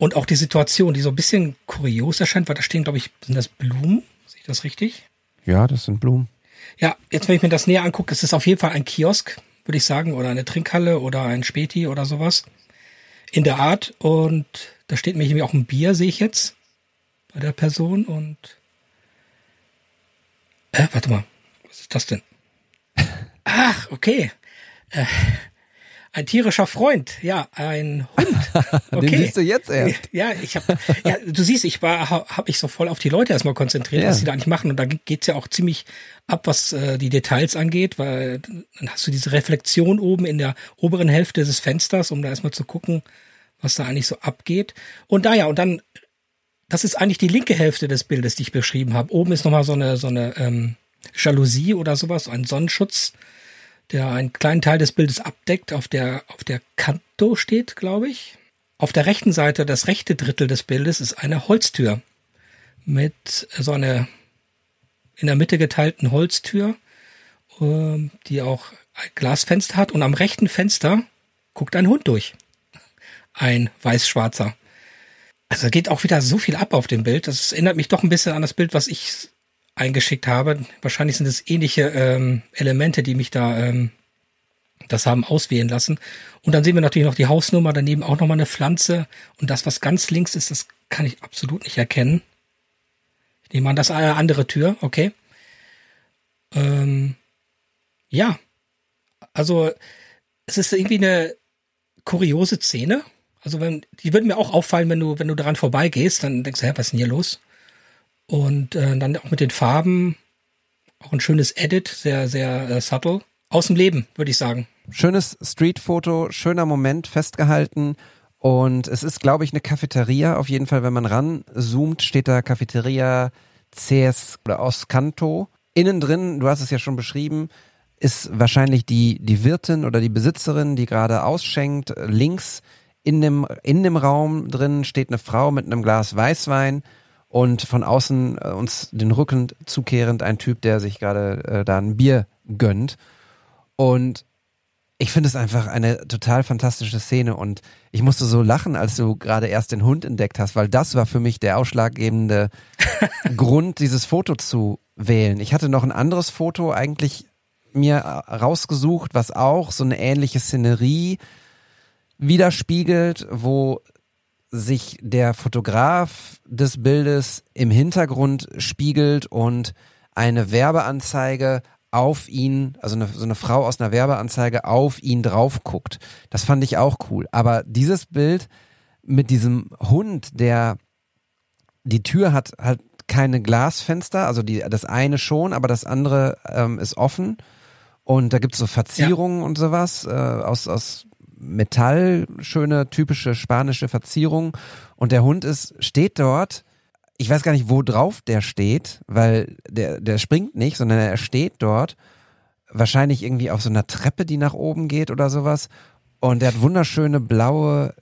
Speaker 2: und auch die Situation, die so ein bisschen kurios erscheint, weil da stehen, glaube ich, sind das Blumen? Sehe ich das richtig?
Speaker 1: Ja, das sind Blumen.
Speaker 2: Ja, jetzt, wenn ich mir das näher angucke, ist es auf jeden Fall ein Kiosk, würde ich sagen, oder eine Trinkhalle oder ein Späti oder sowas. In der Art. Und da steht mir irgendwie auch ein Bier, sehe ich jetzt, bei der Person. Und. Äh, warte mal. Was ist das denn? Ach, okay. Äh, ein tierischer Freund, ja, ein Hund.
Speaker 1: Okay. Den siehst du jetzt erst.
Speaker 2: Ja, ich habe, ja, du siehst, ich war, habe mich so voll auf die Leute erstmal konzentriert, ja. was sie da eigentlich machen. Und da geht's ja auch ziemlich ab, was äh, die Details angeht, weil dann hast du diese Reflexion oben in der oberen Hälfte des Fensters, um da erstmal zu gucken, was da eigentlich so abgeht. Und da ja, und dann, das ist eigentlich die linke Hälfte des Bildes, die ich beschrieben habe. Oben ist nochmal so eine, so eine ähm, Jalousie oder sowas, ein Sonnenschutz, der einen kleinen Teil des Bildes abdeckt, auf der, auf der Kanto steht, glaube ich. Auf der rechten Seite, das rechte Drittel des Bildes, ist eine Holztür mit so einer in der Mitte geteilten Holztür, ähm, die auch ein Glasfenster hat. Und am rechten Fenster guckt ein Hund durch. Ein weiß-schwarzer. Also geht auch wieder so viel ab auf dem Bild. Das erinnert mich doch ein bisschen an das Bild, was ich eingeschickt habe. Wahrscheinlich sind es ähnliche ähm, Elemente, die mich da ähm, das haben auswählen lassen. Und dann sehen wir natürlich noch die Hausnummer, daneben auch nochmal eine Pflanze. Und das, was ganz links ist, das kann ich absolut nicht erkennen. Ich nehme an, das ist eine andere Tür, okay. Ähm, ja, also es ist irgendwie eine kuriose Szene. Also wenn, die würden mir auch auffallen, wenn du, wenn du daran vorbeigehst, dann denkst du, hä, was ist denn hier los? Und äh, dann auch mit den Farben, auch ein schönes Edit, sehr, sehr äh, subtle. Aus dem Leben, würde ich sagen.
Speaker 1: Schönes Streetfoto, schöner Moment festgehalten. Und es ist, glaube ich, eine Cafeteria. Auf jeden Fall, wenn man ranzoomt, steht da Cafeteria CS oder Oscanto. Innen drin, du hast es ja schon beschrieben, ist wahrscheinlich die, die Wirtin oder die Besitzerin, die gerade ausschenkt. Links in dem, in dem Raum drin steht eine Frau mit einem Glas Weißwein und von außen äh, uns den Rücken zukehrend ein Typ, der sich gerade äh, da ein Bier gönnt. Und ich finde es einfach eine total fantastische Szene und ich musste so lachen, als du gerade erst den Hund entdeckt hast, weil das war für mich der ausschlaggebende Grund, dieses Foto zu wählen. Ich hatte noch ein anderes Foto eigentlich mir rausgesucht, was auch so eine ähnliche Szenerie widerspiegelt, wo sich der Fotograf des Bildes im Hintergrund spiegelt und eine Werbeanzeige auf ihn, also eine, so eine Frau aus einer Werbeanzeige auf ihn drauf guckt. Das fand ich auch cool. Aber dieses Bild mit diesem Hund, der die Tür hat halt keine Glasfenster, also die, das eine schon, aber das andere ähm, ist offen. Und da gibt's so Verzierungen ja. und sowas äh, aus, aus Metall, schöne typische spanische Verzierung. Und der Hund ist, steht dort ich weiß gar nicht, wo drauf der steht, weil der, der springt nicht, sondern er steht dort. Wahrscheinlich irgendwie auf so einer Treppe, die nach oben geht oder sowas. Und der hat wunderschöne blaue,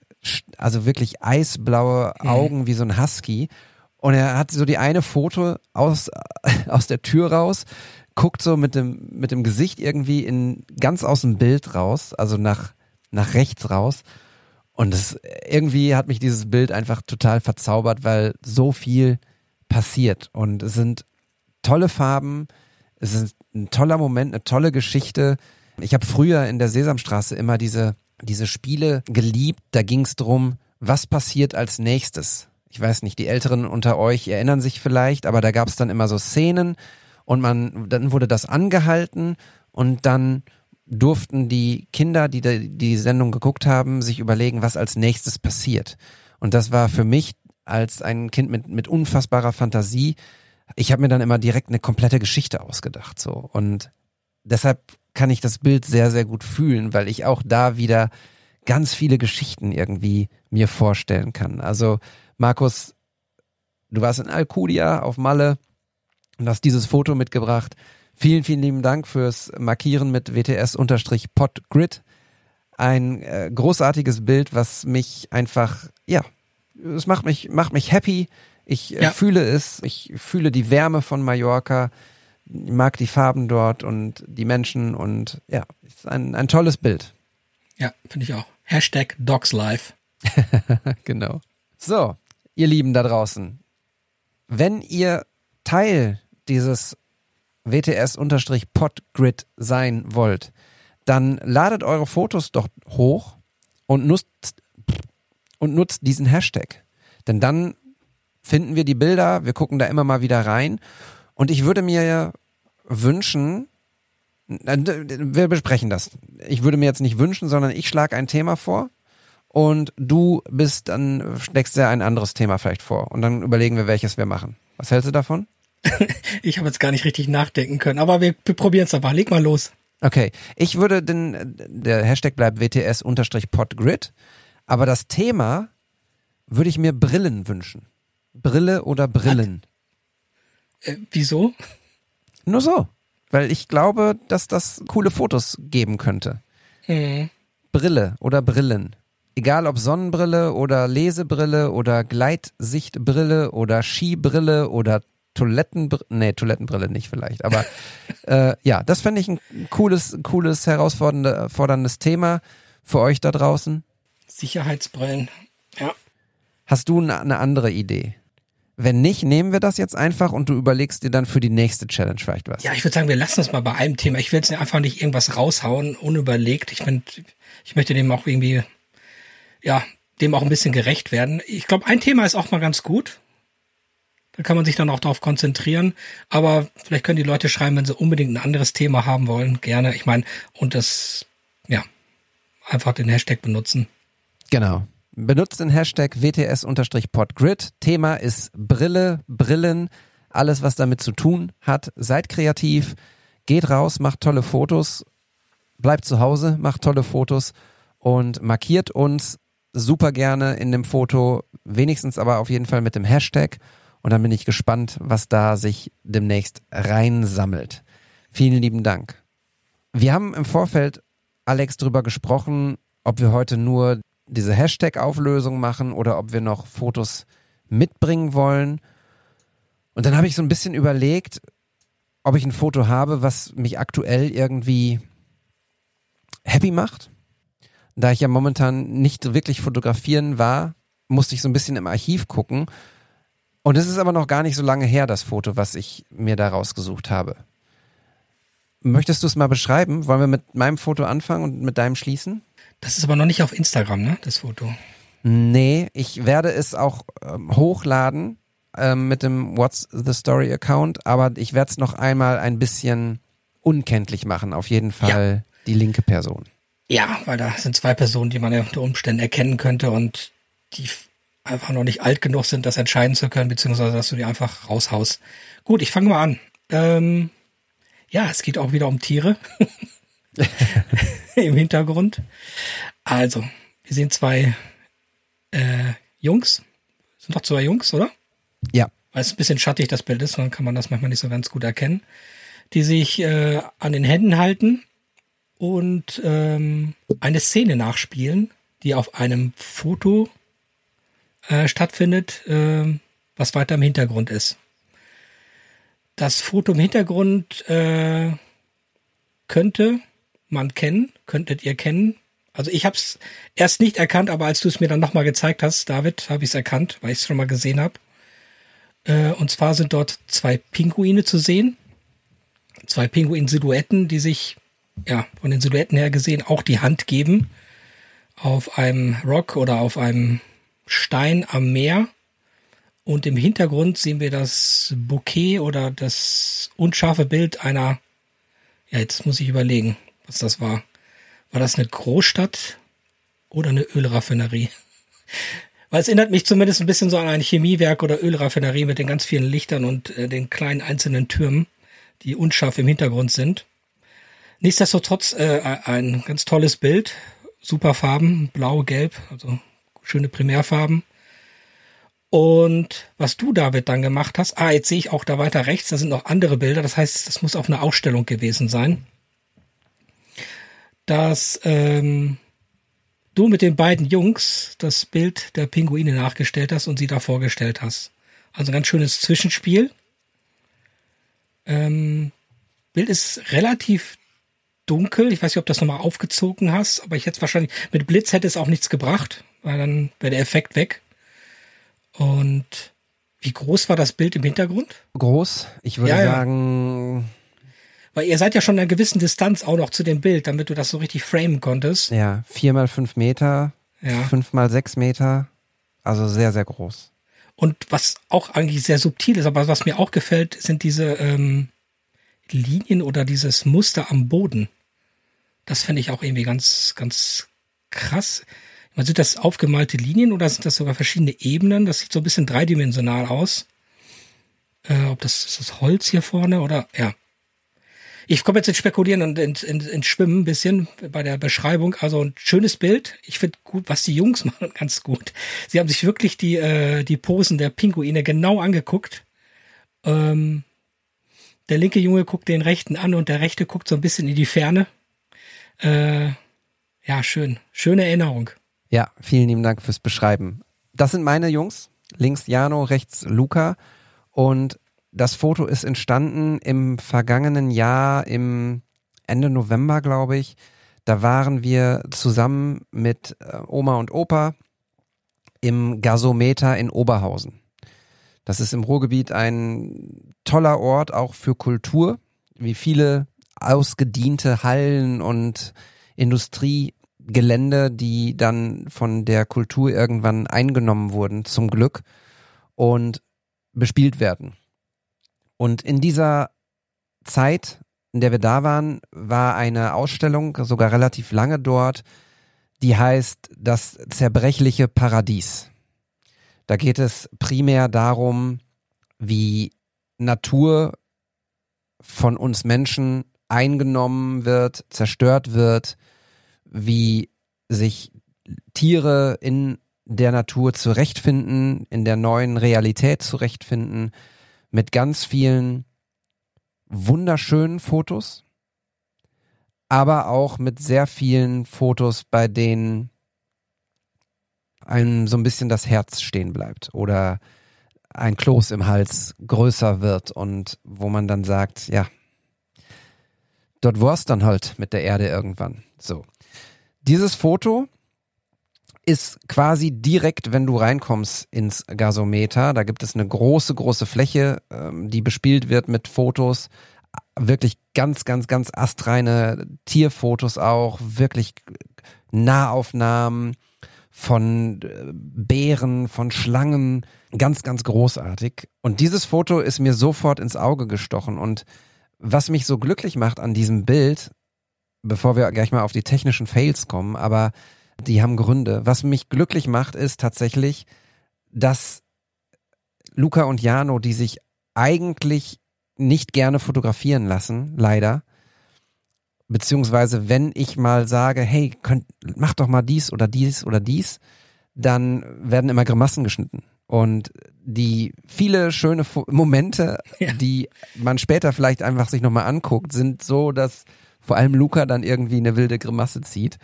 Speaker 1: also wirklich eisblaue mhm. Augen mhm. wie so ein Husky. Und er hat so die eine Foto aus, aus der Tür raus, guckt so mit dem, mit dem Gesicht irgendwie in, ganz aus dem Bild raus, also nach, nach rechts raus. Und es, irgendwie hat mich dieses Bild einfach total verzaubert, weil so viel passiert. Und es sind tolle Farben, es ist ein toller Moment, eine tolle Geschichte. Ich habe früher in der Sesamstraße immer diese, diese Spiele geliebt. Da ging es drum, was passiert als nächstes. Ich weiß nicht, die Älteren unter euch erinnern sich vielleicht, aber da gab es dann immer so Szenen und man, dann wurde das angehalten und dann durften die Kinder, die die Sendung geguckt haben, sich überlegen, was als nächstes passiert. Und das war für mich als ein Kind mit, mit unfassbarer Fantasie, ich habe mir dann immer direkt eine komplette Geschichte ausgedacht. So. Und deshalb kann ich das Bild sehr, sehr gut fühlen, weil ich auch da wieder ganz viele Geschichten irgendwie mir vorstellen kann. Also, Markus, du warst in Alcudia auf Malle und hast dieses Foto mitgebracht. Vielen, vielen lieben Dank fürs Markieren mit WTS-Podgrid. Ein äh, großartiges Bild, was mich einfach, ja, es macht mich, macht mich happy. Ich äh, ja. fühle es. Ich fühle die Wärme von Mallorca. Ich mag die Farben dort und die Menschen und ja, ist ein, ein tolles Bild.
Speaker 2: Ja, finde ich auch. Hashtag DogsLife.
Speaker 1: genau. So, ihr Lieben da draußen. Wenn ihr Teil dieses WTS-Podgrid sein wollt, dann ladet eure Fotos doch hoch und nutzt, und nutzt diesen Hashtag. Denn dann finden wir die Bilder, wir gucken da immer mal wieder rein. Und ich würde mir wünschen, wir besprechen das. Ich würde mir jetzt nicht wünschen, sondern ich schlage ein Thema vor und du bist dann, schlägst dir ein anderes Thema vielleicht vor. Und dann überlegen wir, welches wir machen. Was hältst du davon?
Speaker 2: ich habe jetzt gar nicht richtig nachdenken können, aber wir, wir probieren es einfach. Leg mal los.
Speaker 1: Okay, ich würde den, der Hashtag bleibt WTS-Podgrid, aber das Thema würde ich mir Brillen wünschen. Brille oder Brillen.
Speaker 2: Äh, wieso?
Speaker 1: Nur so. weil ich glaube, dass das coole Fotos geben könnte. Mhm. Brille oder Brillen. Egal ob Sonnenbrille oder Lesebrille oder Gleitsichtbrille oder Skibrille oder Toilettenbrille, nee, Toilettenbrille nicht vielleicht, aber äh, ja, das fände ich ein cooles, cooles, herausforderndes Thema für euch da draußen.
Speaker 2: Sicherheitsbrillen, ja.
Speaker 1: Hast du eine andere Idee? Wenn nicht, nehmen wir das jetzt einfach und du überlegst dir dann für die nächste Challenge vielleicht was.
Speaker 2: Ja, ich würde sagen, wir lassen uns mal bei einem Thema. Ich will jetzt einfach nicht irgendwas raushauen, unüberlegt. Ich finde, ich möchte dem auch irgendwie, ja, dem auch ein bisschen gerecht werden. Ich glaube, ein Thema ist auch mal ganz gut. Da kann man sich dann auch darauf konzentrieren. Aber vielleicht können die Leute schreiben, wenn sie unbedingt ein anderes Thema haben wollen. Gerne. Ich meine, und das, ja, einfach den Hashtag benutzen.
Speaker 1: Genau. Benutzt den Hashtag WTS-Podgrid. Thema ist Brille, Brillen, alles, was damit zu tun hat. Seid kreativ, geht raus, macht tolle Fotos, bleibt zu Hause, macht tolle Fotos und markiert uns super gerne in dem Foto, wenigstens aber auf jeden Fall mit dem Hashtag. Und dann bin ich gespannt, was da sich demnächst reinsammelt. Vielen lieben Dank. Wir haben im Vorfeld, Alex, darüber gesprochen, ob wir heute nur diese Hashtag-Auflösung machen oder ob wir noch Fotos mitbringen wollen. Und dann habe ich so ein bisschen überlegt, ob ich ein Foto habe, was mich aktuell irgendwie happy macht. Da ich ja momentan nicht wirklich fotografieren war, musste ich so ein bisschen im Archiv gucken und es ist aber noch gar nicht so lange her, das Foto, was ich mir da rausgesucht habe. Möchtest du es mal beschreiben? Wollen wir mit meinem Foto anfangen und mit deinem schließen?
Speaker 2: Das ist aber noch nicht auf Instagram, ne? Das Foto.
Speaker 1: Nee, ich werde es auch ähm, hochladen ähm, mit dem What's the Story Account, aber ich werde es noch einmal ein bisschen unkenntlich machen. Auf jeden Fall ja. die linke Person.
Speaker 2: Ja, weil da sind zwei Personen, die man ja unter Umständen erkennen könnte und die einfach noch nicht alt genug sind, das entscheiden zu können, beziehungsweise dass du die einfach raushaust. Gut, ich fange mal an. Ähm, ja, es geht auch wieder um Tiere im Hintergrund. Also, wir sehen zwei äh, Jungs. Sind doch zwei Jungs, oder?
Speaker 1: Ja.
Speaker 2: Weil es ein bisschen schattig das Bild ist, dann kann man das manchmal nicht so ganz gut erkennen. Die sich äh, an den Händen halten und ähm, eine Szene nachspielen, die auf einem Foto äh, stattfindet, äh, was weiter im Hintergrund ist. Das Foto im Hintergrund äh, könnte man kennen, könntet ihr kennen. Also ich habe es erst nicht erkannt, aber als du es mir dann nochmal gezeigt hast, David, habe ich es erkannt, weil ich es schon mal gesehen habe. Äh, und zwar sind dort zwei Pinguine zu sehen. Zwei Pinguin-Silhouetten, die sich, ja, von den Silhouetten her gesehen auch die Hand geben. Auf einem Rock oder auf einem Stein am Meer. Und im Hintergrund sehen wir das Bouquet oder das unscharfe Bild einer, ja, jetzt muss ich überlegen, was das war. War das eine Großstadt oder eine Ölraffinerie? Weil es erinnert mich zumindest ein bisschen so an ein Chemiewerk oder Ölraffinerie mit den ganz vielen Lichtern und äh, den kleinen einzelnen Türmen, die unscharf im Hintergrund sind. Nichtsdestotrotz äh, ein ganz tolles Bild, super Farben, blau, gelb, also schöne Primärfarben. Und was du, David, dann gemacht hast, ah, jetzt sehe ich auch da weiter rechts, da sind noch andere Bilder, das heißt, das muss auf einer Ausstellung gewesen sein. Dass ähm, du mit den beiden Jungs das Bild der Pinguine nachgestellt hast und sie da vorgestellt hast. Also ein ganz schönes Zwischenspiel. Ähm, Bild ist relativ dunkel. Ich weiß nicht, ob du das nochmal aufgezogen hast, aber ich hätte es wahrscheinlich, mit Blitz hätte es auch nichts gebracht weil dann wäre der Effekt weg. Und wie groß war das Bild im Hintergrund?
Speaker 1: Groß. Ich würde ja, sagen.
Speaker 2: Weil ihr seid ja schon in einer gewissen Distanz auch noch zu dem Bild, damit du das so richtig framen konntest.
Speaker 1: Ja, vier mal fünf Meter, ja. fünf mal sechs Meter. Also sehr, sehr groß.
Speaker 2: Und was auch eigentlich sehr subtil ist, aber was mir auch gefällt, sind diese ähm, Linien oder dieses Muster am Boden. Das finde ich auch irgendwie ganz, ganz krass. Sind das aufgemalte Linien oder sind das sogar verschiedene Ebenen? Das sieht so ein bisschen dreidimensional aus. Äh, ob das ist das Holz hier vorne oder ja. Ich komme jetzt ins Spekulieren und ins, ins, ins Schwimmen ein bisschen bei der Beschreibung. Also ein schönes Bild. Ich finde gut, was die Jungs machen, ganz gut. Sie haben sich wirklich die, äh, die Posen der Pinguine genau angeguckt. Ähm, Der linke Junge guckt den rechten an und der rechte guckt so ein bisschen in die Ferne. Äh, ja, schön. Schöne Erinnerung.
Speaker 1: Ja, vielen lieben Dank fürs Beschreiben. Das sind meine Jungs. Links Jano, rechts Luca. Und das Foto ist entstanden im vergangenen Jahr, im Ende November, glaube ich. Da waren wir zusammen mit äh, Oma und Opa im Gasometer in Oberhausen. Das ist im Ruhrgebiet ein toller Ort, auch für Kultur, wie viele ausgediente Hallen und Industriegelände, die dann von der Kultur irgendwann eingenommen wurden, zum Glück, und bespielt werden. Und in dieser Zeit, in der wir da waren, war eine Ausstellung, sogar relativ lange dort, die heißt Das zerbrechliche Paradies. Da geht es primär darum, wie Natur von uns Menschen eingenommen wird, zerstört wird, wie sich Tiere in der Natur zurechtfinden, in der neuen Realität zurechtfinden, mit ganz vielen wunderschönen Fotos, aber auch mit sehr vielen Fotos, bei denen einem so ein bisschen das Herz stehen bleibt oder ein Kloß im Hals größer wird und wo man dann sagt, ja, dort war es dann halt mit der Erde irgendwann. So. Dieses Foto ist quasi direkt, wenn du reinkommst ins Gasometer. Da gibt es eine große, große Fläche, ähm, die bespielt wird mit Fotos. Wirklich ganz, ganz, ganz astreine Tierfotos auch. Wirklich Nahaufnahmen von äh, Bären, von Schlangen. Ganz, ganz großartig. Und dieses Foto ist mir sofort ins Auge gestochen. Und was mich so glücklich macht an diesem Bild, bevor wir gleich mal auf die technischen Fails kommen, aber die haben Gründe. Was mich glücklich macht, ist tatsächlich, dass Luca und Jano, die sich eigentlich nicht gerne fotografieren lassen, leider, beziehungsweise wenn ich mal sage, hey, könnt, mach doch mal dies oder dies oder dies, dann werden immer Grimassen geschnitten. Und die viele schöne Momente, ja. die man später vielleicht einfach sich nochmal anguckt, sind so, dass vor allem Luca dann irgendwie eine wilde Grimasse zieht.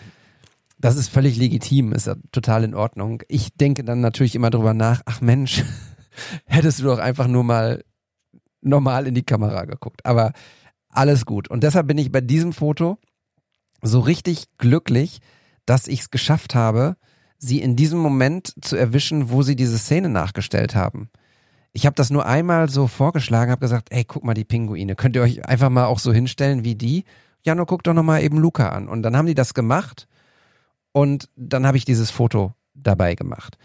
Speaker 1: Das ist völlig legitim, ist ja total in Ordnung. Ich denke dann natürlich immer drüber nach, ach Mensch, hättest du doch einfach nur mal normal in die Kamera geguckt. Aber alles gut. Und deshalb bin ich bei diesem Foto so richtig glücklich, dass ich es geschafft habe, sie in diesem Moment zu erwischen, wo sie diese Szene nachgestellt haben. Ich habe das nur einmal so vorgeschlagen, habe gesagt, ey, guck mal die Pinguine, könnt ihr euch einfach mal auch so hinstellen wie die? Ja, nur guck doch noch mal eben Luca an. Und dann haben die das gemacht und dann habe ich dieses Foto dabei gemacht.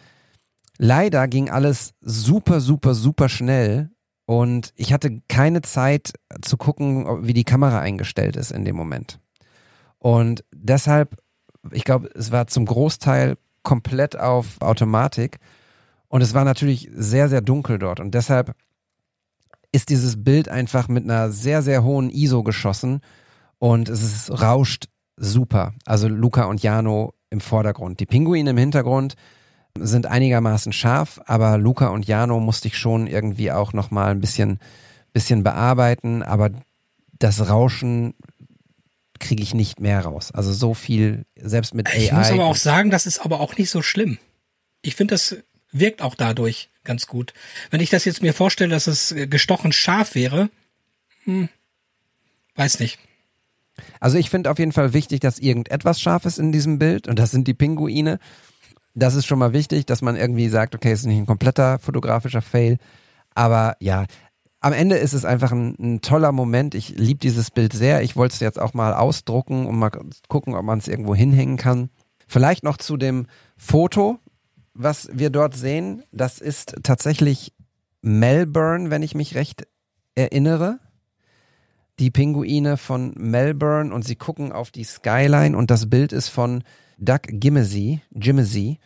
Speaker 1: Leider ging alles super, super, super schnell und ich hatte keine Zeit zu gucken, wie die Kamera eingestellt ist in dem Moment. Und deshalb, ich glaube, es war zum Großteil komplett auf Automatik und es war natürlich sehr, sehr dunkel dort und deshalb ist dieses Bild einfach mit einer sehr, sehr hohen ISO geschossen und es ist, rauscht super. Also Luca und Jano im Vordergrund. Die Pinguine im Hintergrund sind einigermaßen scharf, aber Luca und Jano musste ich schon irgendwie auch nochmal ein bisschen, bisschen bearbeiten, aber das Rauschen kriege ich nicht mehr raus. Also so viel, selbst mit
Speaker 2: ich AI. Ich muss aber auch sagen, das ist aber auch nicht so schlimm. Ich finde, das wirkt auch dadurch ganz gut. Wenn ich das jetzt mir vorstelle, dass es gestochen scharf wäre, hm, weiß nicht.
Speaker 1: Also ich finde auf jeden Fall wichtig, dass irgendetwas scharf ist in diesem Bild und das sind die Pinguine. Das ist schon mal wichtig, dass man irgendwie sagt, okay, es ist nicht ein kompletter fotografischer Fail. Aber ja, am Ende ist es einfach ein, ein toller Moment. Ich liebe dieses Bild sehr. Ich wollte es jetzt auch mal ausdrucken und mal gucken, ob man es irgendwo hinhängen kann. Vielleicht noch zu dem Foto, was wir dort sehen. Das ist tatsächlich Melbourne, wenn ich mich recht erinnere die Pinguine von Melbourne und sie gucken auf die Skyline und das Bild ist von Doug Gimesey, Gimesey,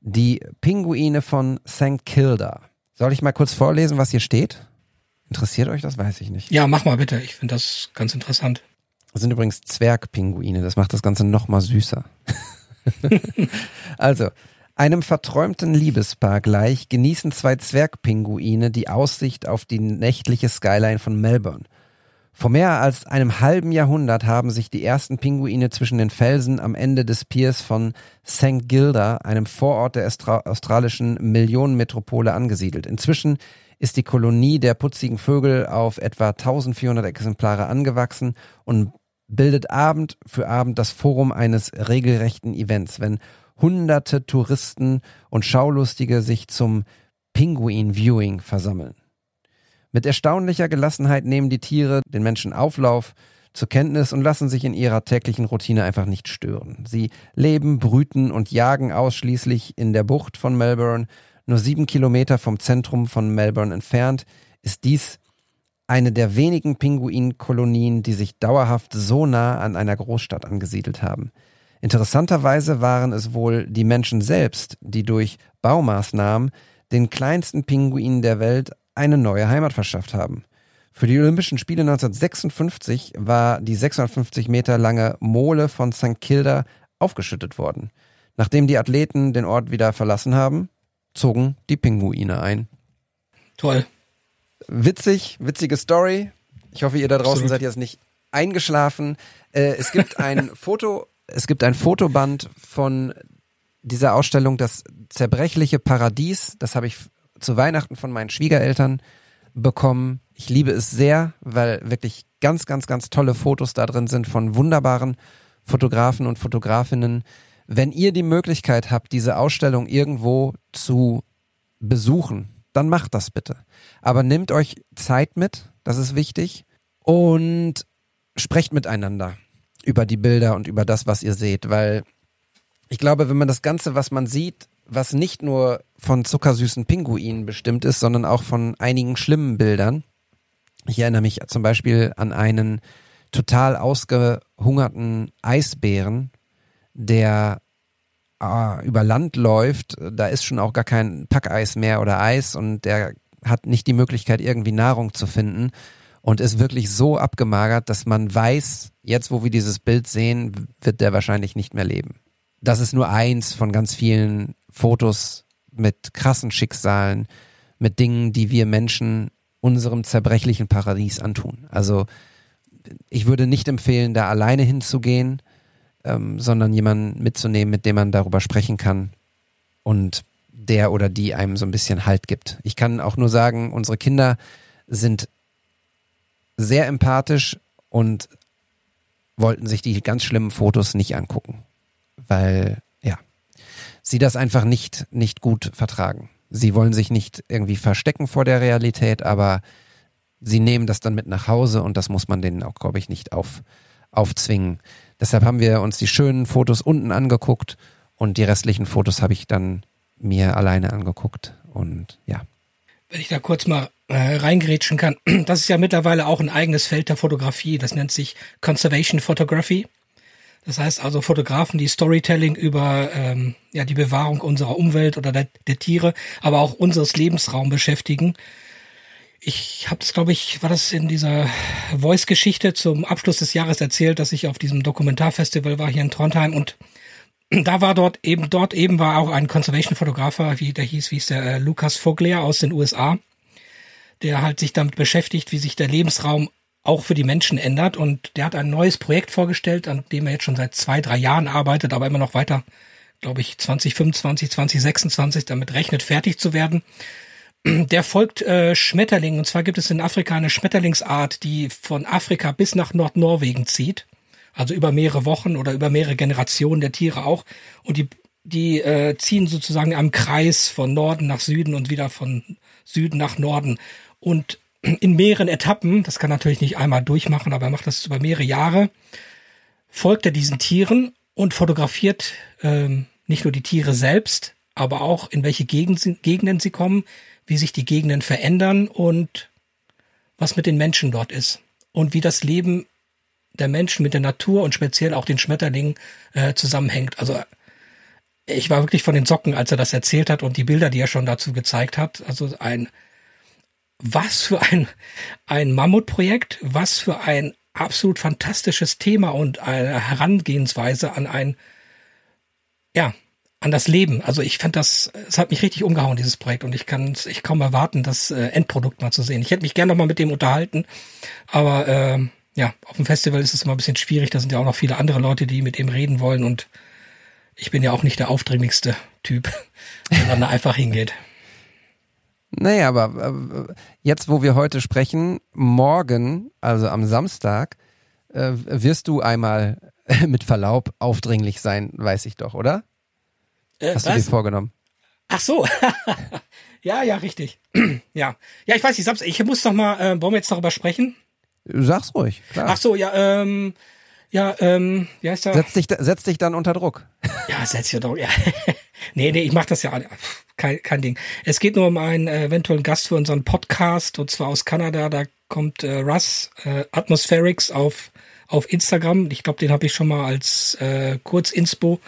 Speaker 1: die Pinguine von St. Kilda. Soll ich mal kurz vorlesen, was hier steht? Interessiert euch das? Weiß ich nicht.
Speaker 2: Ja, mach mal bitte. Ich finde das ganz interessant.
Speaker 1: Das sind übrigens Zwergpinguine. Das macht das Ganze noch mal süßer. also, einem verträumten Liebespaar gleich genießen zwei Zwergpinguine die Aussicht auf die nächtliche Skyline von Melbourne. Vor mehr als einem halben Jahrhundert haben sich die ersten Pinguine zwischen den Felsen am Ende des Piers von St. Gilda, einem Vorort der australischen Millionenmetropole, angesiedelt. Inzwischen ist die Kolonie der putzigen Vögel auf etwa 1400 Exemplare angewachsen und bildet Abend für Abend das Forum eines regelrechten Events, wenn hunderte Touristen und Schaulustige sich zum Pinguin-Viewing versammeln. Mit erstaunlicher Gelassenheit nehmen die Tiere den Menschen Auflauf zur Kenntnis und lassen sich in ihrer täglichen Routine einfach nicht stören. Sie leben, brüten und jagen ausschließlich in der Bucht von Melbourne. Nur sieben Kilometer vom Zentrum von Melbourne entfernt ist dies eine der wenigen Pinguinkolonien, die sich dauerhaft so nah an einer Großstadt angesiedelt haben. Interessanterweise waren es wohl die Menschen selbst, die durch Baumaßnahmen den kleinsten Pinguinen der Welt eine neue Heimat verschafft haben. Für die Olympischen Spiele 1956 war die 650 Meter lange Mole von St. Kilda aufgeschüttet worden. Nachdem die Athleten den Ort wieder verlassen haben, zogen die Pinguine ein.
Speaker 2: Toll.
Speaker 1: Witzig, witzige Story. Ich hoffe, ihr da draußen Absolut. seid jetzt nicht eingeschlafen. Äh, es gibt ein Foto, es gibt ein Fotoband von dieser Ausstellung, das zerbrechliche Paradies. Das habe ich zu Weihnachten von meinen Schwiegereltern bekommen. Ich liebe es sehr, weil wirklich ganz, ganz, ganz tolle Fotos da drin sind von wunderbaren Fotografen und Fotografinnen. Wenn ihr die Möglichkeit habt, diese Ausstellung irgendwo zu besuchen, dann macht das bitte. Aber nehmt euch Zeit mit, das ist wichtig, und sprecht miteinander über die Bilder und über das, was ihr seht, weil ich glaube, wenn man das Ganze, was man sieht, was nicht nur von zuckersüßen Pinguinen bestimmt ist, sondern auch von einigen schlimmen Bildern. Ich erinnere mich zum Beispiel an einen total ausgehungerten Eisbären, der äh, über Land läuft. Da ist schon auch gar kein Packeis mehr oder Eis und der hat nicht die Möglichkeit, irgendwie Nahrung zu finden und ist wirklich so abgemagert, dass man weiß, jetzt wo wir dieses Bild sehen, wird der wahrscheinlich nicht mehr leben. Das ist nur eins von ganz vielen Fotos mit krassen Schicksalen, mit Dingen, die wir Menschen unserem zerbrechlichen Paradies antun. Also ich würde nicht empfehlen, da alleine hinzugehen, ähm, sondern jemanden mitzunehmen, mit dem man darüber sprechen kann und der oder die einem so ein bisschen Halt gibt. Ich kann auch nur sagen, unsere Kinder sind sehr empathisch und wollten sich die ganz schlimmen Fotos nicht angucken, weil sie das einfach nicht, nicht gut vertragen. Sie wollen sich nicht irgendwie verstecken vor der Realität, aber sie nehmen das dann mit nach Hause und das muss man denen auch, glaube ich, nicht auf, aufzwingen. Deshalb haben wir uns die schönen Fotos unten angeguckt und die restlichen Fotos habe ich dann mir alleine angeguckt und ja.
Speaker 2: Wenn ich da kurz mal äh, reingerätschen kann, das ist ja mittlerweile auch ein eigenes Feld der Fotografie, das nennt sich Conservation Photography. Das heißt also Fotografen, die Storytelling über ähm, ja, die Bewahrung unserer Umwelt oder der, der Tiere, aber auch unseres Lebensraums beschäftigen. Ich habe das, glaube ich, war das in dieser Voice-Geschichte zum Abschluss des Jahres erzählt, dass ich auf diesem Dokumentarfestival war hier in Trondheim und da war dort eben, dort eben war auch ein Conservation-Fotografer, wie der hieß, wie ist der, äh, Lukas Vogler aus den USA, der halt sich damit beschäftigt, wie sich der Lebensraum auch für die Menschen ändert. Und der hat ein neues Projekt vorgestellt, an dem er jetzt schon seit zwei, drei Jahren arbeitet, aber immer noch weiter, glaube ich, 2025, 2026 damit rechnet, fertig zu werden. Der folgt äh, Schmetterlingen. Und zwar gibt es in Afrika eine Schmetterlingsart, die von Afrika bis nach Nordnorwegen zieht. Also über mehrere Wochen oder über mehrere Generationen der Tiere auch. Und die, die äh, ziehen sozusagen am Kreis von Norden nach Süden und wieder von Süden nach Norden. Und in mehreren Etappen, das kann natürlich nicht einmal durchmachen, aber er macht das über mehrere Jahre, folgt er diesen Tieren und fotografiert ähm, nicht nur die Tiere selbst, aber auch in welche Gegenden sie kommen, wie sich die Gegenden verändern und was mit den Menschen dort ist und wie das Leben der Menschen mit der Natur und speziell auch den Schmetterlingen äh, zusammenhängt. Also ich war wirklich von den Socken, als er das erzählt hat und die Bilder, die er schon dazu gezeigt hat. Also ein was für ein, ein Mammutprojekt, was für ein absolut fantastisches Thema und eine Herangehensweise an ein, ja, an das Leben. Also ich fand das, es hat mich richtig umgehauen, dieses Projekt, und ich kann ich kaum erwarten, das äh, Endprodukt mal zu sehen. Ich hätte mich gerne noch mal mit dem unterhalten, aber äh, ja, auf dem Festival ist es immer ein bisschen schwierig. Da sind ja auch noch viele andere Leute, die mit ihm reden wollen und ich bin ja auch nicht der aufdringlichste Typ, der dann da einfach hingeht.
Speaker 1: Naja, aber äh, jetzt, wo wir heute sprechen, morgen, also am Samstag, äh, wirst du einmal mit Verlaub aufdringlich sein, weiß ich doch, oder? Äh, Hast was? du dir vorgenommen?
Speaker 2: Ach so. ja, ja, richtig. ja. Ja, ich weiß nicht, ich muss doch mal, äh, wollen wir jetzt darüber sprechen?
Speaker 1: Sag's ruhig, klar.
Speaker 2: Ach so, ja, ähm, ja, ähm, wie heißt der?
Speaker 1: Setz dich, setz dich dann unter Druck.
Speaker 2: Ja, setz dich unter Druck, ja. nee, nee, ich mach das ja kein, kein Ding. Es geht nur um einen äh, eventuellen Gast für unseren Podcast und zwar aus Kanada. Da kommt äh, Russ äh, Atmospherics auf auf Instagram. Ich glaube, den habe ich schon mal als äh, Kurzinspo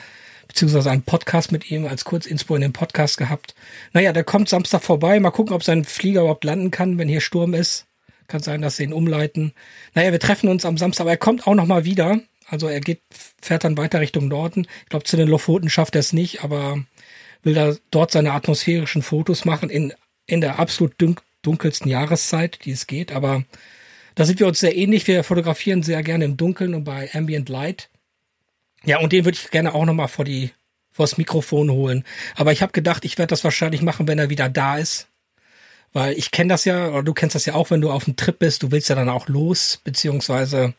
Speaker 2: beziehungsweise einen Podcast mit ihm als Kurzinspo in dem Podcast gehabt. Naja, der kommt Samstag vorbei. Mal gucken, ob sein Flieger überhaupt landen kann, wenn hier Sturm ist. Kann sein, dass sie ihn umleiten. Naja, wir treffen uns am Samstag, aber er kommt auch noch mal wieder. Also er geht, fährt dann weiter Richtung Norden. Ich glaube, zu den Lofoten schafft er es nicht, aber will da dort seine atmosphärischen Fotos machen in, in der absolut dunkelsten Jahreszeit, die es geht. Aber da sind wir uns sehr ähnlich. Wir fotografieren sehr gerne im Dunkeln und bei Ambient Light. Ja, und den würde ich gerne auch nochmal vor die, vors Mikrofon holen. Aber ich habe gedacht, ich werde das wahrscheinlich machen, wenn er wieder da ist. Weil ich kenne das ja, oder du kennst das ja auch, wenn du auf dem Trip bist, du willst ja dann auch los, beziehungsweise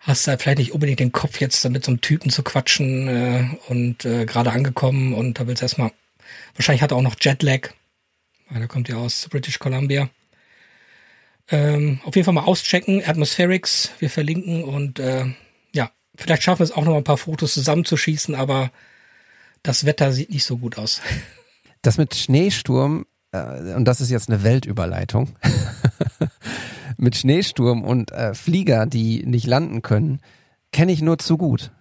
Speaker 2: hast da vielleicht nicht unbedingt den Kopf jetzt mit so einem Typen zu quatschen äh, und äh, gerade angekommen und da willst du erstmal, wahrscheinlich hat er auch noch Jetlag, weil er kommt ja aus British Columbia. Ähm, auf jeden Fall mal auschecken, Atmospherics, wir verlinken und äh, ja, vielleicht schaffen wir es auch noch mal ein paar Fotos zusammenzuschießen, aber das Wetter sieht nicht so gut aus.
Speaker 1: Das mit Schneesturm, äh, und das ist jetzt eine Weltüberleitung, mit Schneesturm und äh, Flieger, die nicht landen können, kenne ich nur zu gut.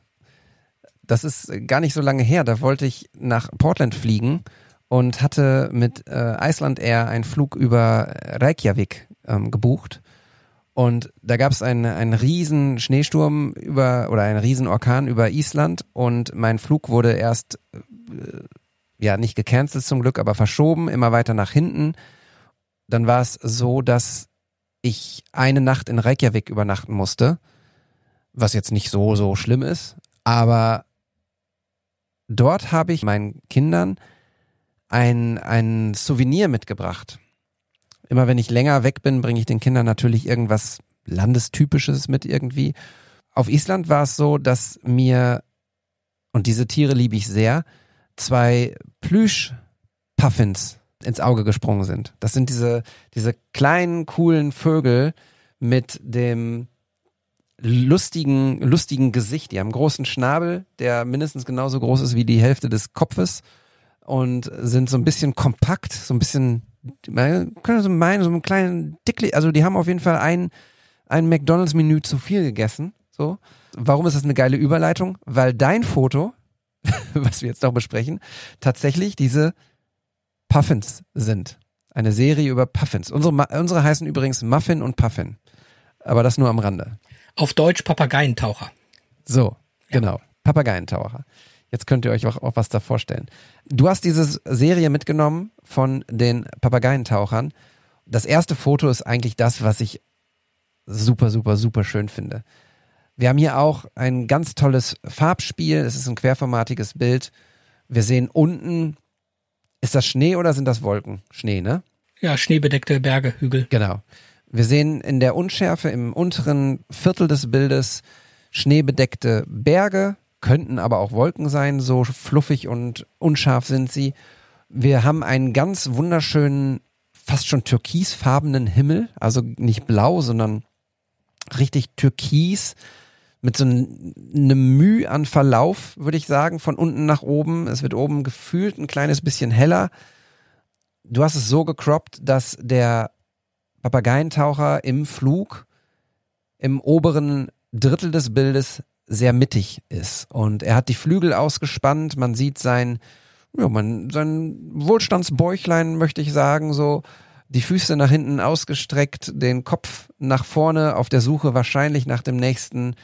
Speaker 1: Das ist gar nicht so lange her, da wollte ich nach Portland fliegen und hatte mit äh, Iceland Air einen Flug über Reykjavik ähm, gebucht. Und da gab es einen, einen riesen Schneesturm über oder einen riesen Orkan über Island und mein Flug wurde erst äh, ja nicht gecancelt zum Glück, aber verschoben, immer weiter nach hinten. Dann war es so, dass ich eine Nacht in Reykjavik übernachten musste, was jetzt nicht so, so schlimm ist, aber dort habe ich meinen Kindern ein, ein Souvenir mitgebracht. Immer wenn ich länger weg bin, bringe ich den Kindern natürlich irgendwas Landestypisches mit irgendwie. Auf Island war es so, dass mir, und diese Tiere liebe ich sehr, zwei Plüsch-Puffins ins Auge gesprungen sind. Das sind diese, diese kleinen, coolen Vögel mit dem lustigen, lustigen Gesicht. Die haben einen großen Schnabel, der mindestens genauso groß ist wie die Hälfte des Kopfes und sind so ein bisschen kompakt, so ein bisschen man könnte so meinen, so einen kleinen Dickli, also die haben auf jeden Fall ein, ein McDonalds-Menü zu viel gegessen. So. Warum ist das eine geile Überleitung? Weil dein Foto, was wir jetzt noch besprechen, tatsächlich diese Puffins sind. Eine Serie über Puffins. Unsere, unsere heißen übrigens Muffin und Puffin. Aber das nur am Rande.
Speaker 2: Auf Deutsch Papageientaucher.
Speaker 1: So, ja. genau. Papageientaucher. Jetzt könnt ihr euch auch, auch was da vorstellen. Du hast diese Serie mitgenommen von den Papageientauchern. Das erste Foto ist eigentlich das, was ich super, super, super schön finde. Wir haben hier auch ein ganz tolles Farbspiel. Es ist ein querformatiges Bild. Wir sehen unten, ist das Schnee oder sind das Wolken? Schnee, ne?
Speaker 2: Ja, schneebedeckte Berge, Hügel.
Speaker 1: Genau. Wir sehen in der Unschärfe im unteren Viertel des Bildes schneebedeckte Berge, könnten aber auch Wolken sein, so fluffig und unscharf sind sie. Wir haben einen ganz wunderschönen, fast schon türkisfarbenen Himmel, also nicht blau, sondern richtig türkis mit so einem Mühe an Verlauf, würde ich sagen, von unten nach oben. Es wird oben gefühlt ein kleines bisschen heller. Du hast es so gecroppt, dass der Papageientaucher im Flug im oberen Drittel des Bildes sehr mittig ist. Und er hat die Flügel ausgespannt, man sieht sein, ja, man, sein Wohlstandsbäuchlein, möchte ich sagen, so die Füße nach hinten ausgestreckt, den Kopf nach vorne auf der Suche wahrscheinlich nach dem nächsten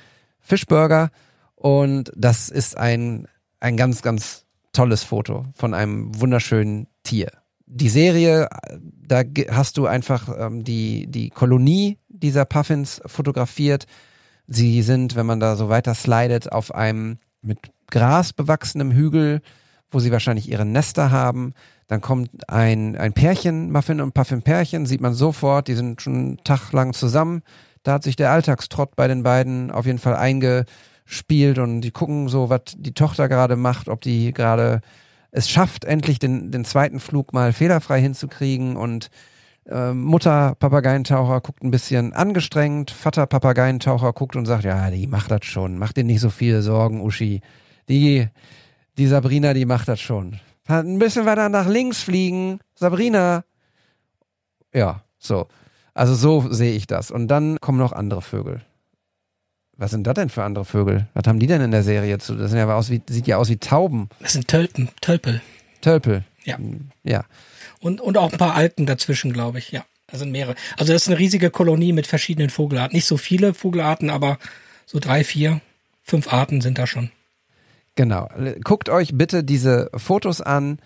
Speaker 1: Fischburger. Und das ist ein, ein ganz, ganz tolles Foto von einem wunderschönen Tier. Die Serie, da hast du einfach ähm, die, die Kolonie dieser Puffins fotografiert. Sie sind, wenn man da so weiter slidet, auf einem mit Gras bewachsenen Hügel, wo sie wahrscheinlich ihre Nester haben. Dann kommt ein, ein Pärchen, Muffin und Puffin Pärchen, sieht man sofort, die sind schon einen Tag lang zusammen. Da hat sich der Alltagstrott bei den beiden auf jeden Fall eingespielt und die gucken so, was die Tochter gerade macht, ob die gerade es schafft, endlich den, den zweiten Flug mal fehlerfrei hinzukriegen und äh, Mutter Papageientaucher guckt ein bisschen angestrengt, Vater Papageientaucher guckt und sagt, ja, die macht das schon, mach dir nicht so viele Sorgen, Uschi. Die, die Sabrina, die macht das schon. Ein bisschen weiter nach links fliegen, Sabrina. Ja, so. Also so sehe ich das. Und dann kommen noch andere Vögel. Was sind das denn für andere Vögel? Was haben die denn in der Serie zu? Das ja aus wie, sieht ja aus wie Tauben.
Speaker 2: Das sind Tölpen, Tölpel.
Speaker 1: Tölpel.
Speaker 2: Ja.
Speaker 1: Ja.
Speaker 2: Und, und auch ein paar Alten dazwischen, glaube ich. Ja, das sind mehrere. Also das ist eine riesige Kolonie mit verschiedenen Vogelarten. Nicht so viele Vogelarten, aber so drei, vier, fünf Arten sind da schon.
Speaker 1: Genau. Guckt euch bitte diese Fotos an.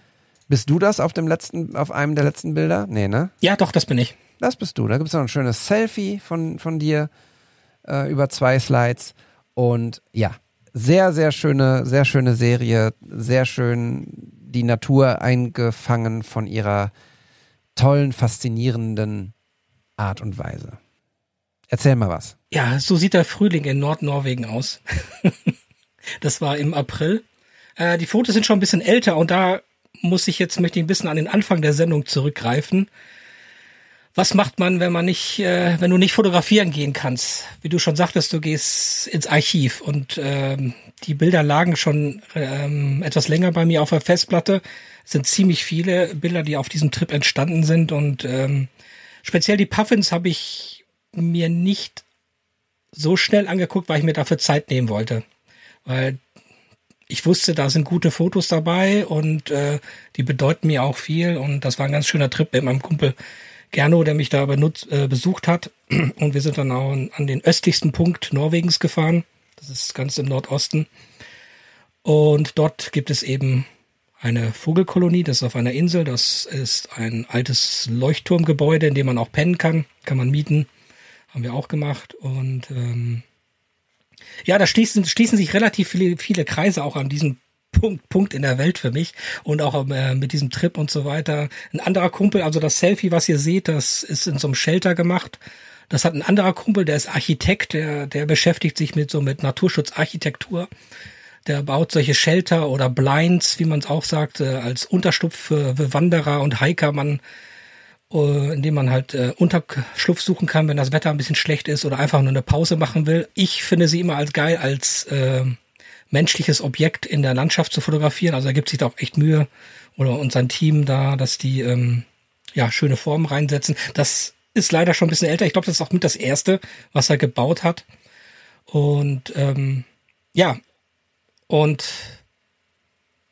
Speaker 1: Bist du das auf dem letzten, auf einem der letzten Bilder? Nee, ne?
Speaker 2: Ja, doch, das bin ich.
Speaker 1: Das bist du. Da gibt es noch ein schönes Selfie von, von dir äh, über zwei Slides. Und ja, sehr, sehr schöne, sehr schöne Serie. Sehr schön die Natur eingefangen von ihrer tollen, faszinierenden Art und Weise. Erzähl mal was.
Speaker 2: Ja, so sieht der Frühling in Nordnorwegen aus. das war im April. Äh, die Fotos sind schon ein bisschen älter und da muss ich jetzt möchte ich ein bisschen an den Anfang der Sendung zurückgreifen was macht man, wenn man nicht, äh, wenn du nicht fotografieren gehen kannst? Wie du schon sagtest, du gehst ins Archiv und ähm, die Bilder lagen schon ähm, etwas länger bei mir auf der Festplatte. Es sind ziemlich viele Bilder, die auf diesem Trip entstanden sind und ähm, speziell die Puffins habe ich mir nicht so schnell angeguckt, weil ich mir dafür Zeit nehmen wollte, weil ich wusste, da sind gute Fotos dabei und äh, die bedeuten mir auch viel und das war ein ganz schöner Trip mit meinem Kumpel Gerno, der mich da benutzt, äh, besucht hat. Und wir sind dann auch an den östlichsten Punkt Norwegens gefahren. Das ist ganz im Nordosten. Und dort gibt es eben eine Vogelkolonie, das ist auf einer Insel. Das ist ein altes Leuchtturmgebäude, in dem man auch pennen kann. Kann man mieten. Haben wir auch gemacht. Und ähm, ja, da schließen, schließen sich relativ viele, viele Kreise auch an diesem Punkt, Punkt in der Welt für mich und auch äh, mit diesem Trip und so weiter. Ein anderer Kumpel, also das Selfie, was ihr seht, das ist in so einem Shelter gemacht. Das hat ein anderer Kumpel, der ist Architekt, der, der beschäftigt sich mit so mit Naturschutzarchitektur. Der baut solche Shelter oder Blinds, wie man es auch sagt, äh, als Unterschlupf für Wanderer und Hiker. Man indem man halt äh, Unterschlupf suchen kann, wenn das Wetter ein bisschen schlecht ist oder einfach nur eine Pause machen will. Ich finde sie immer als geil als äh, menschliches Objekt in der Landschaft zu fotografieren. Also er gibt sich da auch echt Mühe oder und sein Team da, dass die ähm, ja schöne Formen reinsetzen. Das ist leider schon ein bisschen älter. Ich glaube, das ist auch mit das erste, was er gebaut hat. Und ähm, ja, und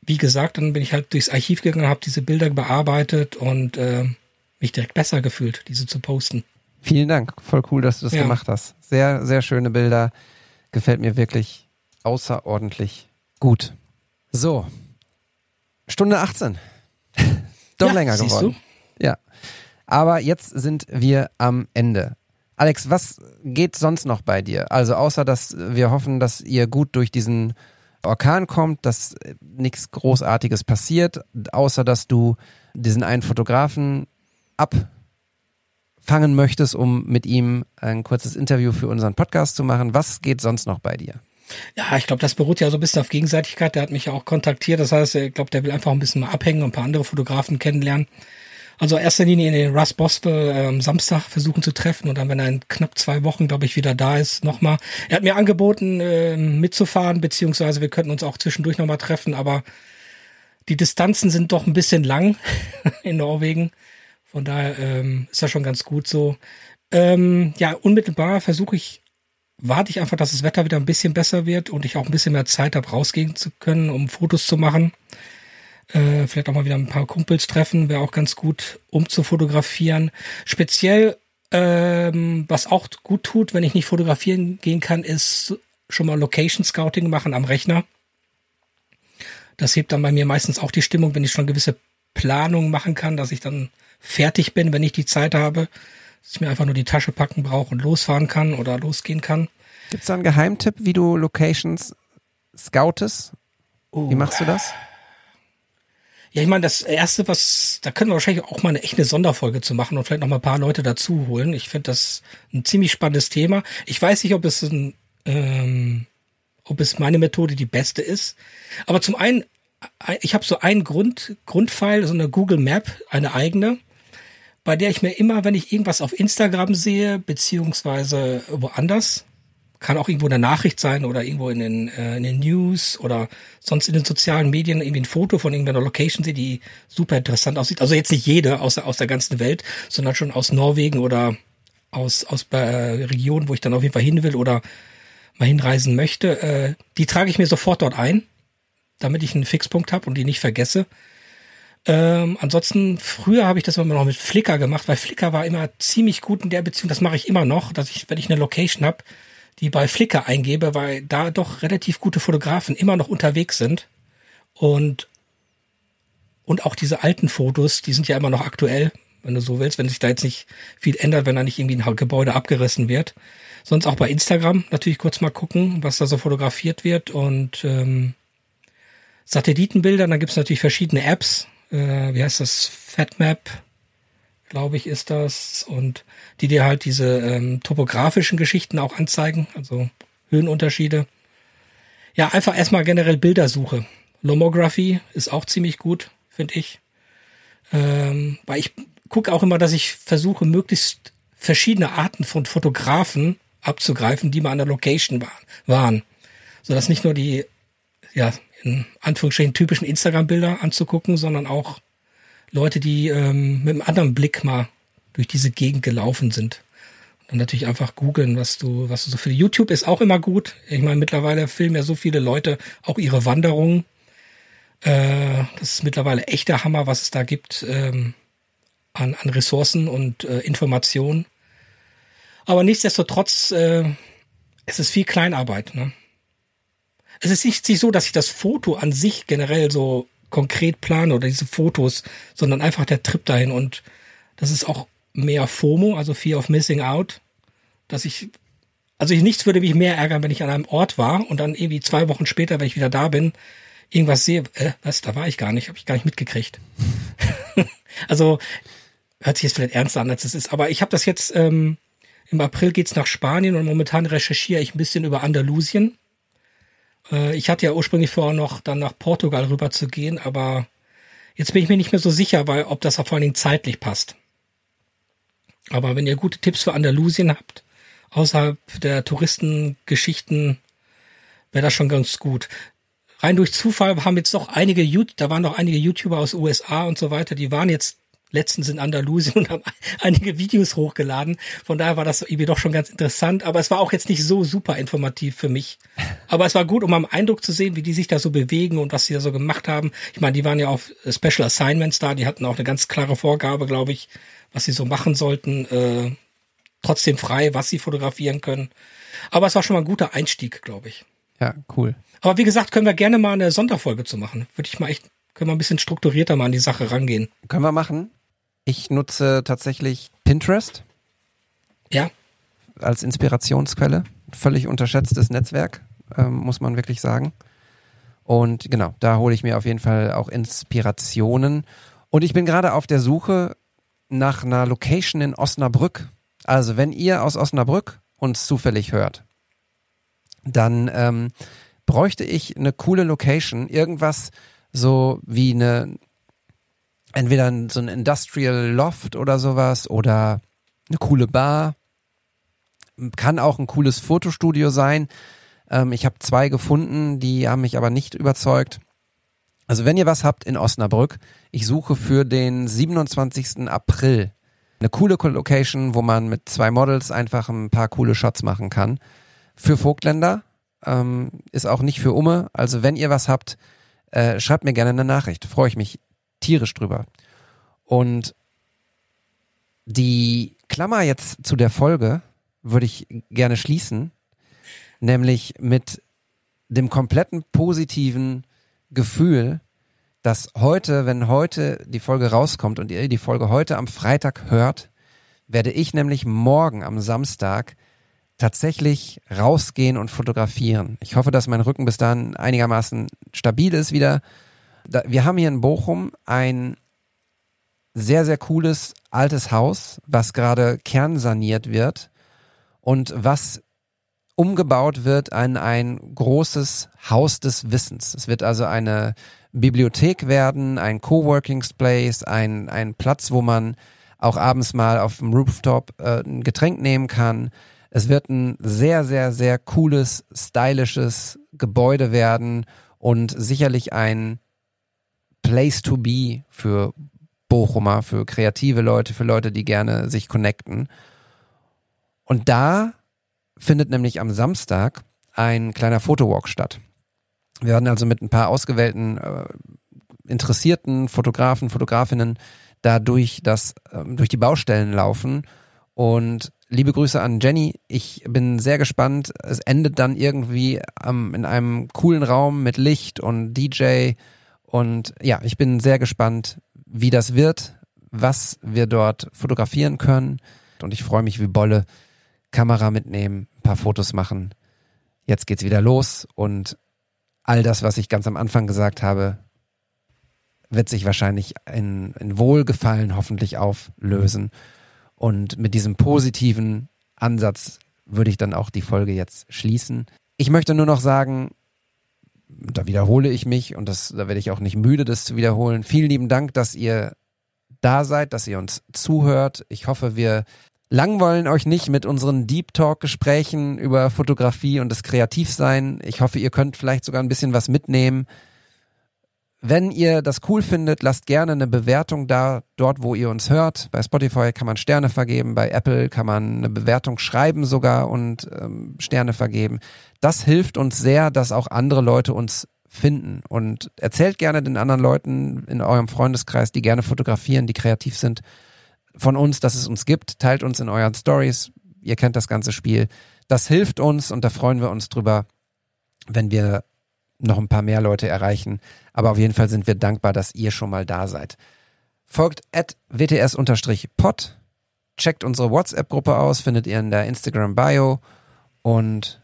Speaker 2: wie gesagt, dann bin ich halt durchs Archiv gegangen, habe diese Bilder bearbeitet und äh, mich direkt besser gefühlt, diese zu posten.
Speaker 1: Vielen Dank, voll cool, dass du das ja. gemacht hast. Sehr, sehr schöne Bilder. Gefällt mir wirklich außerordentlich gut. So, Stunde 18. Doch ja, länger geworden. Du? Ja. Aber jetzt sind wir am Ende. Alex, was geht sonst noch bei dir? Also außer, dass wir hoffen, dass ihr gut durch diesen Orkan kommt, dass nichts Großartiges passiert, außer dass du diesen einen Fotografen abfangen möchtest, um mit ihm ein kurzes Interview für unseren Podcast zu machen. Was geht sonst noch bei dir?
Speaker 2: Ja, ich glaube, das beruht ja so ein bisschen auf Gegenseitigkeit. Der hat mich ja auch kontaktiert. Das heißt, ich glaube, der will einfach ein bisschen mal abhängen und ein paar andere Fotografen kennenlernen. Also erster Linie in den Russ Boswell äh, am Samstag versuchen zu treffen und dann, wenn er in knapp zwei Wochen, glaube ich, wieder da ist, nochmal. Er hat mir angeboten, äh, mitzufahren, beziehungsweise wir könnten uns auch zwischendurch nochmal treffen, aber die Distanzen sind doch ein bisschen lang in Norwegen. Von daher ähm, ist das schon ganz gut so. Ähm, ja, unmittelbar versuche ich warte ich einfach, dass das Wetter wieder ein bisschen besser wird und ich auch ein bisschen mehr Zeit habe, rausgehen zu können, um Fotos zu machen. Äh, vielleicht auch mal wieder ein paar Kumpels treffen, wäre auch ganz gut, um zu fotografieren. Speziell, ähm, was auch gut tut, wenn ich nicht fotografieren gehen kann, ist schon mal Location Scouting machen am Rechner. Das hebt dann bei mir meistens auch die Stimmung, wenn ich schon gewisse Planungen machen kann, dass ich dann fertig bin, wenn ich die Zeit habe, dass ich mir einfach nur die Tasche packen brauche und losfahren kann oder losgehen kann.
Speaker 1: Gibt es da einen Geheimtipp, wie du Locations scoutest? Oh. Wie machst du das?
Speaker 2: Ja, ich meine, das erste, was, da können wir wahrscheinlich auch mal eine echte Sonderfolge zu machen und vielleicht noch mal ein paar Leute dazu holen. Ich finde das ein ziemlich spannendes Thema. Ich weiß nicht, ob es ein, ähm, ob es meine Methode die beste ist. Aber zum einen, ich habe so einen Grund, Grundpfeil, so eine Google Map, eine eigene, bei der ich mir immer, wenn ich irgendwas auf Instagram sehe, beziehungsweise woanders, kann auch irgendwo eine Nachricht sein oder irgendwo in den, äh, in den News oder sonst in den sozialen Medien irgendwie ein Foto von irgendeiner Location sehe, die super interessant aussieht. Also jetzt nicht jede aus, aus der ganzen Welt, sondern schon aus Norwegen oder aus, aus äh, Regionen, wo ich dann auf jeden Fall hin will oder mal hinreisen möchte. Äh, die trage ich mir sofort dort ein, damit ich einen Fixpunkt habe und die nicht vergesse. Ähm, ansonsten, früher habe ich das immer noch mit Flickr gemacht, weil Flickr war immer ziemlich gut in der Beziehung, das mache ich immer noch, dass ich, wenn ich eine Location habe, die bei Flickr eingebe, weil da doch relativ gute Fotografen immer noch unterwegs sind. Und, und auch diese alten Fotos, die sind ja immer noch aktuell, wenn du so willst, wenn sich da jetzt nicht viel ändert, wenn da nicht irgendwie ein Gebäude abgerissen wird. Sonst auch bei Instagram natürlich kurz mal gucken, was da so fotografiert wird und ähm, Satellitenbilder, dann gibt es natürlich verschiedene Apps. Äh, wie heißt das? FatMap, glaube ich, ist das. Und die dir halt diese ähm, topografischen Geschichten auch anzeigen, also Höhenunterschiede. Ja, einfach erstmal generell Bildersuche. Lomography ist auch ziemlich gut, finde ich. Ähm, weil ich gucke auch immer, dass ich versuche, möglichst verschiedene Arten von Fotografen abzugreifen, die mal an der Location waren. So dass nicht nur die, ja, in Anführungsstrichen typischen Instagram-Bilder anzugucken, sondern auch Leute, die ähm, mit einem anderen Blick mal durch diese Gegend gelaufen sind. Und natürlich einfach googeln, was du, was du so für YouTube ist auch immer gut. Ich meine, mittlerweile filmen ja so viele Leute auch ihre Wanderungen. Äh, das ist mittlerweile echter Hammer, was es da gibt ähm, an, an Ressourcen und äh, Informationen. Aber nichtsdestotrotz, äh, es ist viel Kleinarbeit. Ne? Es ist nicht so, dass ich das Foto an sich generell so konkret plane oder diese Fotos, sondern einfach der Trip dahin. Und das ist auch mehr FOMO, also Fear of Missing Out, dass ich, also ich nichts würde mich mehr ärgern, wenn ich an einem Ort war und dann irgendwie zwei Wochen später, wenn ich wieder da bin, irgendwas sehe, äh, was, da war ich gar nicht, habe ich gar nicht mitgekriegt. also hört sich jetzt vielleicht ernster an, als es ist, aber ich habe das jetzt, ähm, im April geht's nach Spanien und momentan recherchiere ich ein bisschen über Andalusien. Äh, ich hatte ja ursprünglich vor, noch dann nach Portugal rüber zu gehen, aber jetzt bin ich mir nicht mehr so sicher, weil ob das vor allen Dingen zeitlich passt. Aber wenn ihr gute Tipps für Andalusien habt, außerhalb der Touristengeschichten, wäre das schon ganz gut. Rein durch Zufall haben jetzt doch einige, da waren noch einige YouTuber aus USA und so weiter, die waren jetzt letztens in Andalusien und haben einige Videos hochgeladen. Von daher war das irgendwie doch schon ganz interessant. Aber es war auch jetzt nicht so super informativ für mich. Aber es war gut, um einen Eindruck zu sehen, wie die sich da so bewegen und was sie da so gemacht haben. Ich meine, die waren ja auf Special Assignments da. Die hatten auch eine ganz klare Vorgabe, glaube ich, was sie so machen sollten. Äh, trotzdem frei, was sie fotografieren können. Aber es war schon mal ein guter Einstieg, glaube ich.
Speaker 1: Ja, cool.
Speaker 2: Aber wie gesagt, können wir gerne mal eine Sonderfolge zu machen. Würde ich mal echt, können wir ein bisschen strukturierter mal an die Sache rangehen.
Speaker 1: Können wir machen. Ich nutze tatsächlich Pinterest.
Speaker 2: Ja.
Speaker 1: Als Inspirationsquelle. Völlig unterschätztes Netzwerk, ähm, muss man wirklich sagen. Und genau, da hole ich mir auf jeden Fall auch Inspirationen. Und ich bin gerade auf der Suche nach einer Location in Osnabrück. Also wenn ihr aus Osnabrück uns zufällig hört, dann ähm, bräuchte ich eine coole Location, irgendwas so wie eine entweder so ein Industrial Loft oder sowas oder eine coole Bar. Kann auch ein cooles Fotostudio sein. Ähm, ich habe zwei gefunden, die haben mich aber nicht überzeugt. Also wenn ihr was habt in Osnabrück, ich suche für den 27. April eine coole Location, wo man mit zwei Models einfach ein paar coole Shots machen kann. Für Vogtländer ähm, ist auch nicht für Umme. Also wenn ihr was habt, äh, schreibt mir gerne eine Nachricht. Freue ich mich tierisch drüber. Und die Klammer jetzt zu der Folge würde ich gerne schließen, nämlich mit dem kompletten positiven Gefühl, dass heute, wenn heute die Folge rauskommt und ihr die Folge heute am Freitag hört, werde ich nämlich morgen am Samstag tatsächlich rausgehen und fotografieren. Ich hoffe, dass mein Rücken bis dahin einigermaßen stabil ist wieder. Wir haben hier in Bochum ein sehr, sehr cooles altes Haus, was gerade kernsaniert wird und was umgebaut wird in ein großes Haus des Wissens. Es wird also eine Bibliothek werden, ein Coworking Space, ein, ein Platz, wo man auch abends mal auf dem Rooftop äh, ein Getränk nehmen kann. Es wird ein sehr, sehr, sehr cooles, stylisches Gebäude werden und sicherlich ein Place to be für Bochumer, für kreative Leute, für Leute, die gerne sich connecten. Und da findet nämlich am Samstag ein kleiner Fotowalk statt. Wir werden also mit ein paar ausgewählten äh, interessierten Fotografen, Fotografinnen da durch das, äh, durch die Baustellen laufen. Und liebe Grüße an Jenny. Ich bin sehr gespannt. Es endet dann irgendwie ähm, in einem coolen Raum mit Licht und DJ. Und ja, ich bin sehr gespannt, wie das wird, was wir dort fotografieren können. Und ich freue mich wie Bolle. Kamera mitnehmen, ein paar Fotos machen. Jetzt geht's wieder los und all das, was ich ganz am Anfang gesagt habe, wird sich wahrscheinlich in, in Wohlgefallen hoffentlich auflösen. Und mit diesem positiven Ansatz würde ich dann auch die Folge jetzt schließen. Ich möchte nur noch sagen, da wiederhole ich mich und das, da werde ich auch nicht müde, das zu wiederholen. Vielen lieben Dank, dass ihr da seid, dass ihr uns zuhört. Ich hoffe, wir langweilen euch nicht mit unseren Deep Talk Gesprächen über Fotografie und das Kreativsein. Ich hoffe, ihr könnt vielleicht sogar ein bisschen was mitnehmen. Wenn ihr das cool findet, lasst gerne eine Bewertung da, dort wo ihr uns hört. Bei Spotify kann man Sterne vergeben, bei Apple kann man eine Bewertung schreiben sogar und ähm, Sterne vergeben. Das hilft uns sehr, dass auch andere Leute uns finden. Und erzählt gerne den anderen Leuten in eurem Freundeskreis, die gerne fotografieren, die kreativ sind, von uns, dass es uns gibt. Teilt uns in euren Stories. Ihr kennt das ganze Spiel. Das hilft uns und da freuen wir uns drüber, wenn wir noch ein paar mehr Leute erreichen. Aber auf jeden Fall sind wir dankbar, dass ihr schon mal da seid. Folgt at wts-pod. Checkt unsere WhatsApp-Gruppe aus, findet ihr in der Instagram-Bio. Und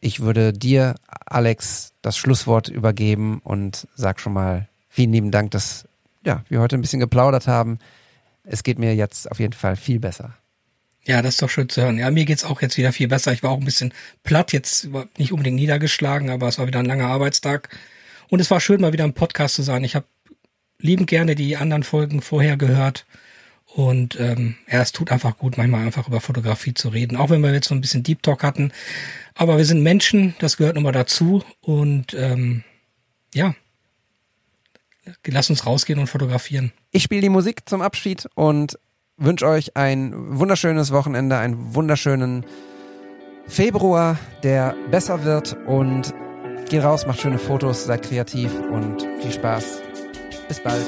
Speaker 1: ich würde dir, Alex, das Schlusswort übergeben und sag schon mal vielen lieben Dank, dass ja, wir heute ein bisschen geplaudert haben. Es geht mir jetzt auf jeden Fall viel besser.
Speaker 2: Ja, das ist doch schön zu hören. Ja, mir geht's auch jetzt wieder viel besser. Ich war auch ein bisschen platt, jetzt nicht unbedingt niedergeschlagen, aber es war wieder ein langer Arbeitstag. Und es war schön, mal wieder im Podcast zu sein. Ich habe liebend gerne die anderen Folgen vorher gehört. Und ähm, ja, es tut einfach gut, manchmal einfach über Fotografie zu reden. Auch wenn wir jetzt so ein bisschen Deep Talk hatten. Aber wir sind Menschen, das gehört nun mal dazu. Und ähm, ja, lass uns rausgehen und fotografieren.
Speaker 1: Ich spiele die Musik zum Abschied und wünsche euch ein wunderschönes Wochenende, einen wunderschönen Februar, der besser wird und geht raus, macht schöne Fotos, seid kreativ und viel Spaß. Bis bald.